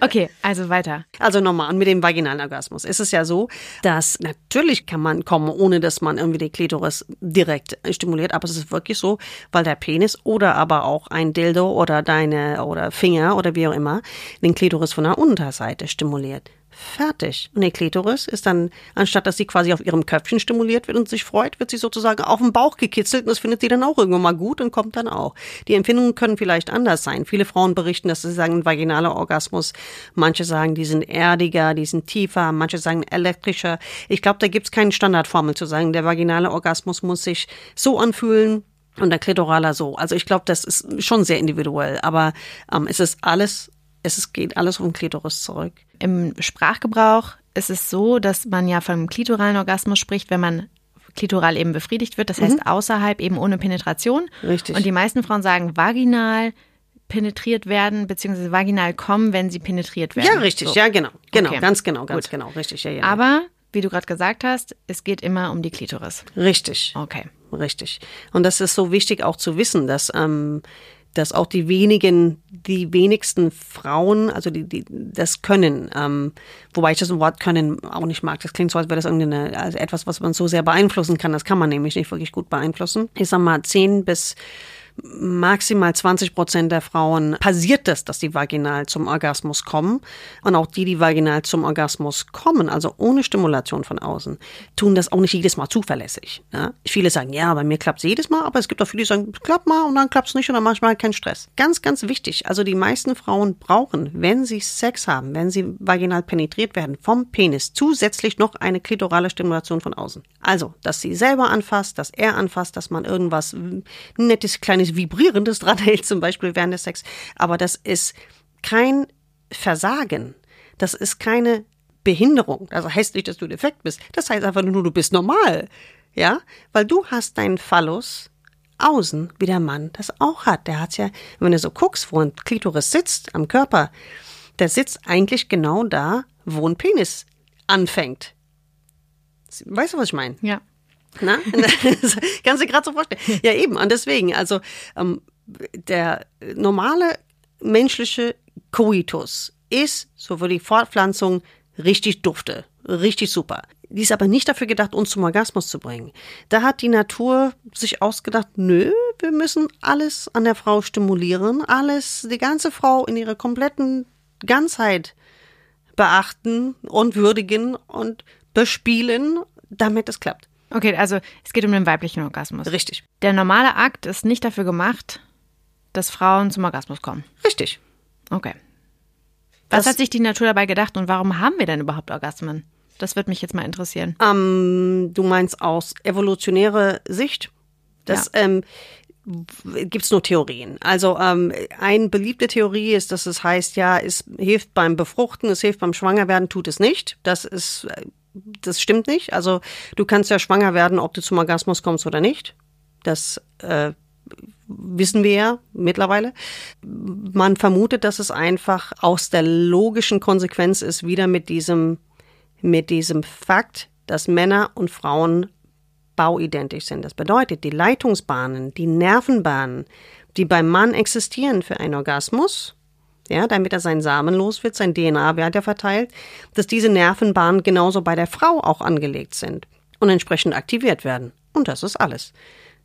Okay, also weiter. Also nochmal, und mit dem vaginalen Orgasmus ist es ja so, dass natürlich kann man kommen, ohne dass man irgendwie die Klitoris direkt stimuliert, aber es ist wirklich so, weil der Penis oder aber auch ein Dildo oder deine oder Finger oder wie auch immer den Klitoris von der Unterseite stimuliert. Fertig. Und die Klitoris ist dann, anstatt dass sie quasi auf ihrem Köpfchen stimuliert wird und sich freut, wird sie sozusagen auf den Bauch gekitzelt und das findet sie dann auch irgendwann mal gut und kommt dann auch. Die Empfindungen können vielleicht anders sein. Viele Frauen berichten, dass sie sagen, vaginaler Orgasmus. Manche sagen, die sind erdiger, die sind tiefer, manche sagen elektrischer. Ich glaube, da gibt es keine Standardformel zu sagen, der vaginale Orgasmus muss sich so anfühlen, und der Klitoraler so. Also ich glaube, das ist schon sehr individuell, aber ähm, es ist alles, es geht alles um Klitoris zurück. Im Sprachgebrauch ist es so, dass man ja vom klitoralen Orgasmus spricht, wenn man klitoral eben befriedigt wird, das heißt außerhalb eben ohne Penetration. Mhm. Richtig. Und die meisten Frauen sagen vaginal penetriert werden, beziehungsweise vaginal kommen, wenn sie penetriert werden. Ja, richtig, So. ja, genau. Genau, Okay. ganz genau, ganz Gut. genau, richtig, ja, ja. Aber, wie du gerade gesagt hast, es geht immer um die Klitoris. richtig, Okay. richtig. Und das ist so wichtig auch zu wissen, dass, ähm, dass auch die wenigen, die wenigsten Frauen, also die, die das können, ähm, wobei ich das Wort können auch nicht mag. Das klingt so, als wäre das irgendeine, also etwas, was man so sehr beeinflussen kann. Das kann man nämlich nicht wirklich gut beeinflussen. Ich sag mal, zehn bis maximal 20 Prozent der Frauen passiert das, dass die vaginal zum Orgasmus kommen. Und auch die, die vaginal zum Orgasmus kommen, also ohne Stimulation von außen, tun das auch nicht jedes Mal zuverlässig. Ne? Viele sagen, ja, bei mir klappt es jedes Mal, aber es gibt auch viele, die sagen, klappt mal und dann klappt es nicht und dann manchmal kein Stress. Ganz, ganz wichtig. Also die meisten Frauen brauchen, wenn sie Sex haben, wenn sie vaginal penetriert werden vom Penis, zusätzlich noch eine klitorale Stimulation von außen. Also, dass sie selber anfasst, dass er anfasst, dass man irgendwas nettes, kleines, vibrierendes dran hält, zum Beispiel während des Sex. Aber das ist kein Versagen. Das ist keine Behinderung. Also heißt nicht, dass du defekt bist. Das heißt einfach nur, du bist normal. Ja? Weil du hast deinen Phallus außen, wie der Mann das auch hat. Der hat's ja, wenn du so guckst, wo ein Klitoris sitzt am Körper, der sitzt eigentlich genau da, wo ein Penis anfängt. Weißt du, was ich meine? Ja. Na? Kannst du dir gerade so vorstellen. Ja, eben. Und deswegen, also ähm, der normale menschliche Coitus ist, so für die Fortpflanzung, richtig dufte. Richtig super. Die ist aber nicht dafür gedacht, uns zum Orgasmus zu bringen. Da hat die Natur sich ausgedacht, nö, wir müssen alles an der Frau stimulieren, alles, die ganze Frau in ihrer kompletten Ganzheit beachten und würdigen und bespielen, damit es klappt. Okay, also es geht um den weiblichen Orgasmus. Richtig. Der normale Akt ist nicht dafür gemacht, dass Frauen zum Orgasmus kommen. Richtig. Okay. Was Das- hat sich die Natur dabei gedacht und warum haben wir denn überhaupt Orgasmen? Das wird mich jetzt mal interessieren. Ähm, du meinst aus evolutionärer Sicht? Das ähm, gibt es nur Theorien. Also ähm, eine beliebte Theorie ist, dass es heißt, ja, es hilft beim Befruchten, es hilft beim Schwangerwerden, tut es nicht. Das ist, äh, das stimmt nicht. Also du kannst ja schwanger werden, ob du zum Orgasmus kommst oder nicht. Das äh, wissen wir ja mittlerweile. Man vermutet, dass es einfach aus der logischen Konsequenz ist, wieder mit diesem, mit diesem Fakt, dass Männer und Frauen bauidentisch sind. Das bedeutet, die Leitungsbahnen, die Nervenbahnen, die beim Mann existieren für einen Orgasmus, ja, damit er seinen Samen los wird, sein DNA weiter verteilt, dass diese Nervenbahnen genauso bei der Frau auch angelegt sind und entsprechend aktiviert werden. Und das ist alles.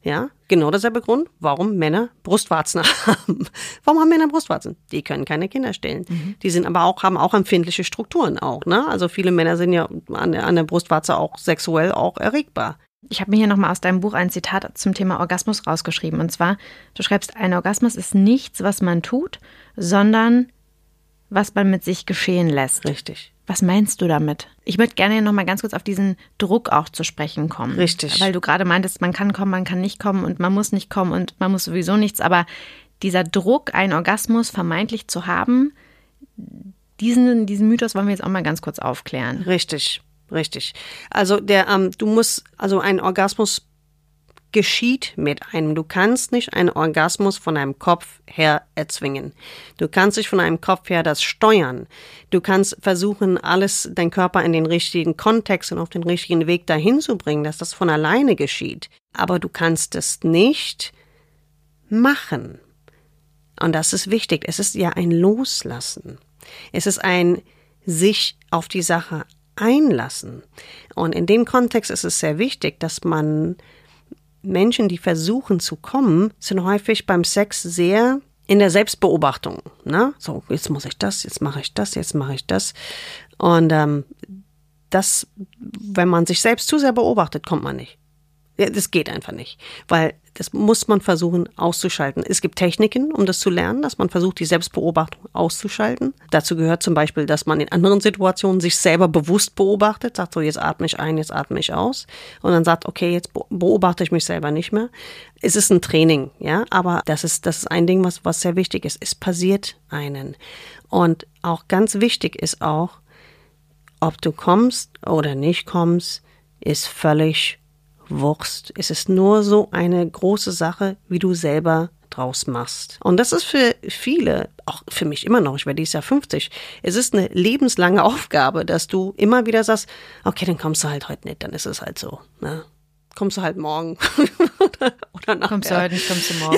Ja, genau derselbe Grund, warum Männer Brustwarzen haben. Warum haben Männer Brustwarzen? Die können keine Kinder stillen. Die sind aber auch, haben auch empfindliche Strukturen auch, ne? Also viele Männer sind ja an der, an der Brustwarze auch sexuell auch erregbar. Ich habe mir hier nochmal aus deinem Buch ein Zitat zum Thema Orgasmus rausgeschrieben. Und zwar, du schreibst, ein Orgasmus ist nichts, was man tut, sondern was man mit sich geschehen lässt. Richtig. Was meinst du damit? Ich würde gerne noch mal ganz kurz auf diesen Druck auch zu sprechen kommen. Richtig. Weil du gerade meintest, man kann kommen, man kann nicht kommen und man muss nicht kommen und man muss sowieso nichts. Aber dieser Druck, einen Orgasmus vermeintlich zu haben, diesen, diesen Mythos wollen wir jetzt auch mal ganz kurz aufklären. Richtig, richtig. Also der, ähm, du musst, also ein Orgasmus geschieht mit einem. Du kannst nicht einen Orgasmus von einem Kopf her erzwingen. Du kannst nicht von einem Kopf her das steuern. Du kannst versuchen, alles, dein Körper in den richtigen Kontext und auf den richtigen Weg dahin zu bringen, dass das von alleine geschieht. Aber du kannst es nicht machen. Und das ist wichtig. Es ist ja ein Loslassen. Es ist ein sich auf die Sache einlassen. Und in dem Kontext ist es sehr wichtig, dass man Menschen, die versuchen zu kommen, sind häufig beim Sex sehr in der Selbstbeobachtung. Ne? So, jetzt muss ich das, jetzt mache ich das, jetzt mache ich das. Und ähm, das, wenn man sich selbst zu sehr beobachtet, kommt man nicht. Das geht einfach nicht, weil das muss man versuchen auszuschalten. Es gibt Techniken, um das zu lernen, dass man versucht, die Selbstbeobachtung auszuschalten. Dazu gehört zum Beispiel, dass man in anderen Situationen sich selber bewusst beobachtet, sagt so, jetzt atme ich ein, jetzt atme ich aus und dann sagt, okay, jetzt beobachte ich mich selber nicht mehr. Es ist ein Training, ja, aber das ist, das ist ein Ding, was, was sehr wichtig ist. Es passiert einen. Und auch ganz wichtig ist auch, ob du kommst oder nicht kommst, ist völlig Wurst. Es ist nur so eine große Sache, wie du selber draus machst. Und das ist für viele, auch für mich immer noch, ich werde dieses Jahr 50, es ist eine lebenslange Aufgabe, dass du immer wieder sagst, okay, dann kommst du halt heute nicht, dann ist es halt so. Ne? Kommst du halt morgen oder, oder nachher. Kommst du heute nicht, kommst du morgen.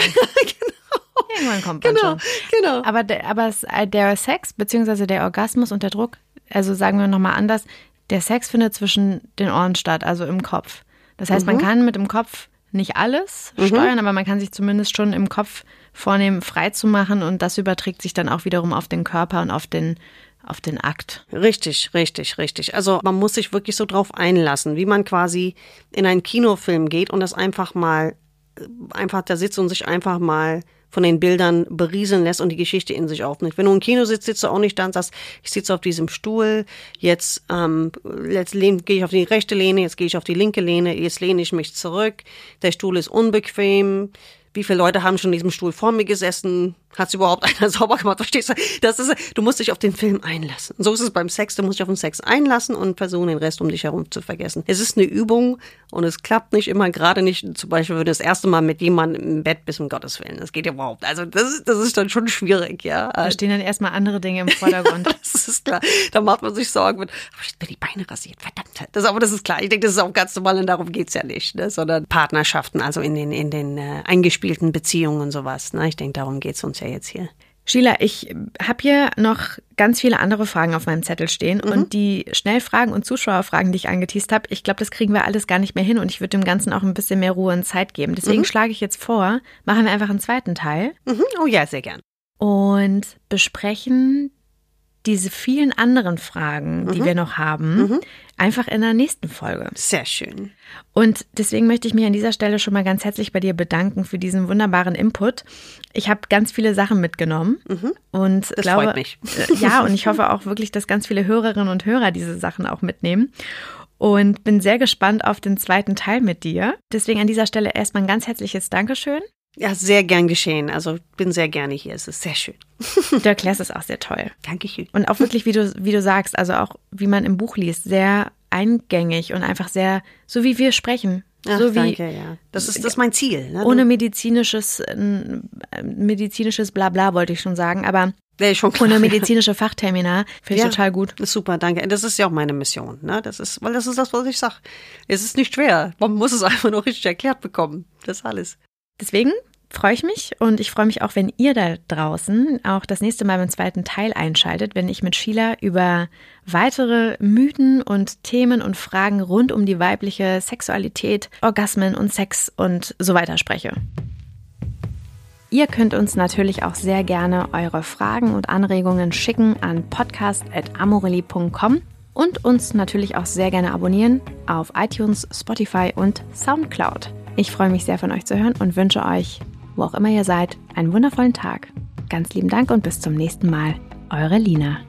Irgendwann kommt man Genau, schon. genau. Aber, der, aber äh, der Sex beziehungsweise der Orgasmus und der Druck, also sagen wir nochmal anders, der Sex findet zwischen den Ohren statt, also im Kopf. Das heißt, man Mhm. kann mit dem Kopf nicht alles steuern, aber man kann sich zumindest schon im Kopf vornehmen, frei zu machen und das überträgt sich dann auch wiederum auf den Körper und auf den, auf den Akt. Richtig, richtig, richtig. Also man muss sich wirklich so drauf einlassen, wie man quasi in einen Kinofilm geht und das einfach mal, äh, einfach da sitzt und sich einfach mal von den Bildern berieseln lässt und die Geschichte in sich aufnimmt. Wenn du im Kino sitzt, sitzt du auch nicht da und sagst, ich sitze auf diesem Stuhl, jetzt, ähm, jetzt gehe ich auf die rechte Lehne, jetzt gehe ich auf die linke Lehne, jetzt lehne ich mich zurück, der Stuhl ist unbequem. Wie viele Leute haben schon in diesem Stuhl vor mir gesessen? Hat überhaupt einer sauber gemacht? Verstehst du? Das ist, du musst dich auf den Film einlassen. So ist es beim Sex. Du musst dich auf den Sex einlassen und versuchen, den Rest um dich herum zu vergessen. Es ist eine Übung und es klappt nicht immer, gerade nicht, zum Beispiel, wenn du das erste Mal mit jemandem im Bett bist, um Gottes Willen. Das geht ja überhaupt. Also, das ist, das ist dann schon schwierig, ja. Da stehen dann erstmal andere Dinge im Vordergrund. das ist klar. Da macht man sich Sorgen mit, oh, ich mir die Beine rasiert. Verdammt. Das, aber das ist klar. Ich denke, das ist auch ganz normal und darum geht's ja nicht, ne? sondern Partnerschaften, also in den, in den äh, eingespielten Beziehungen und sowas. Ne? Ich denke, darum geht's uns ja jetzt hier. Sheila, ich habe hier noch ganz viele andere Fragen auf meinem Zettel stehen mhm. und die Schnellfragen und Zuschauerfragen, die ich angeteased habe, ich glaube, das kriegen wir alles gar nicht mehr hin und ich würde dem Ganzen auch ein bisschen mehr Ruhe und Zeit geben. Deswegen mhm. schlage ich jetzt vor, machen wir einfach einen zweiten Teil. Mhm. Oh ja, sehr gern. Und besprechen diese vielen anderen Fragen, die mhm. wir noch haben, mhm. einfach in der nächsten Folge. Sehr schön. Und deswegen möchte ich mich an dieser Stelle schon mal ganz herzlich bei dir bedanken für diesen wunderbaren Input. Ich habe ganz viele Sachen mitgenommen mhm. und das glaube, freut mich. Äh, ja, und ich hoffe auch wirklich, dass ganz viele Hörerinnen und Hörer diese Sachen auch mitnehmen. Und bin sehr gespannt auf den zweiten Teil mit dir. Deswegen an dieser Stelle erstmal ein ganz herzliches Dankeschön. Ja, sehr gern geschehen. Also bin sehr gerne hier. Es ist sehr schön. Du erklärst es auch sehr toll. Dankeschön. Und auch wirklich, wie du, wie du sagst, also auch wie man im Buch liest, sehr eingängig und einfach sehr, so wie wir sprechen. Ach, so wie, danke, ja. Das ist, das ist mein Ziel. Ne? Ohne medizinisches, medizinisches Blabla wollte ich schon sagen, aber ja, schon klar. ohne medizinische Fachtermina finde ich ja, total gut. Ist super, danke. Das ist ja auch meine Mission. Ne? Das ist, weil das ist das, was ich sage. Es ist nicht schwer. Man muss es einfach nur richtig erklärt bekommen. Das ist alles. Deswegen freue ich mich und ich freue mich auch, wenn ihr da draußen auch das nächste Mal beim zweiten Teil einschaltet, wenn ich mit Sheila über weitere Mythen und Themen und Fragen rund um die weibliche Sexualität, Orgasmen und Sex und so weiter spreche. Ihr könnt uns natürlich auch sehr gerne eure Fragen und Anregungen schicken an podcast.amorelli.com und uns natürlich auch sehr gerne abonnieren auf iTunes, Spotify und Soundcloud. Ich freue mich sehr von euch zu hören und wünsche euch, wo auch immer ihr seid, einen wundervollen Tag. Ganz lieben Dank und bis zum nächsten Mal. Eure Lina.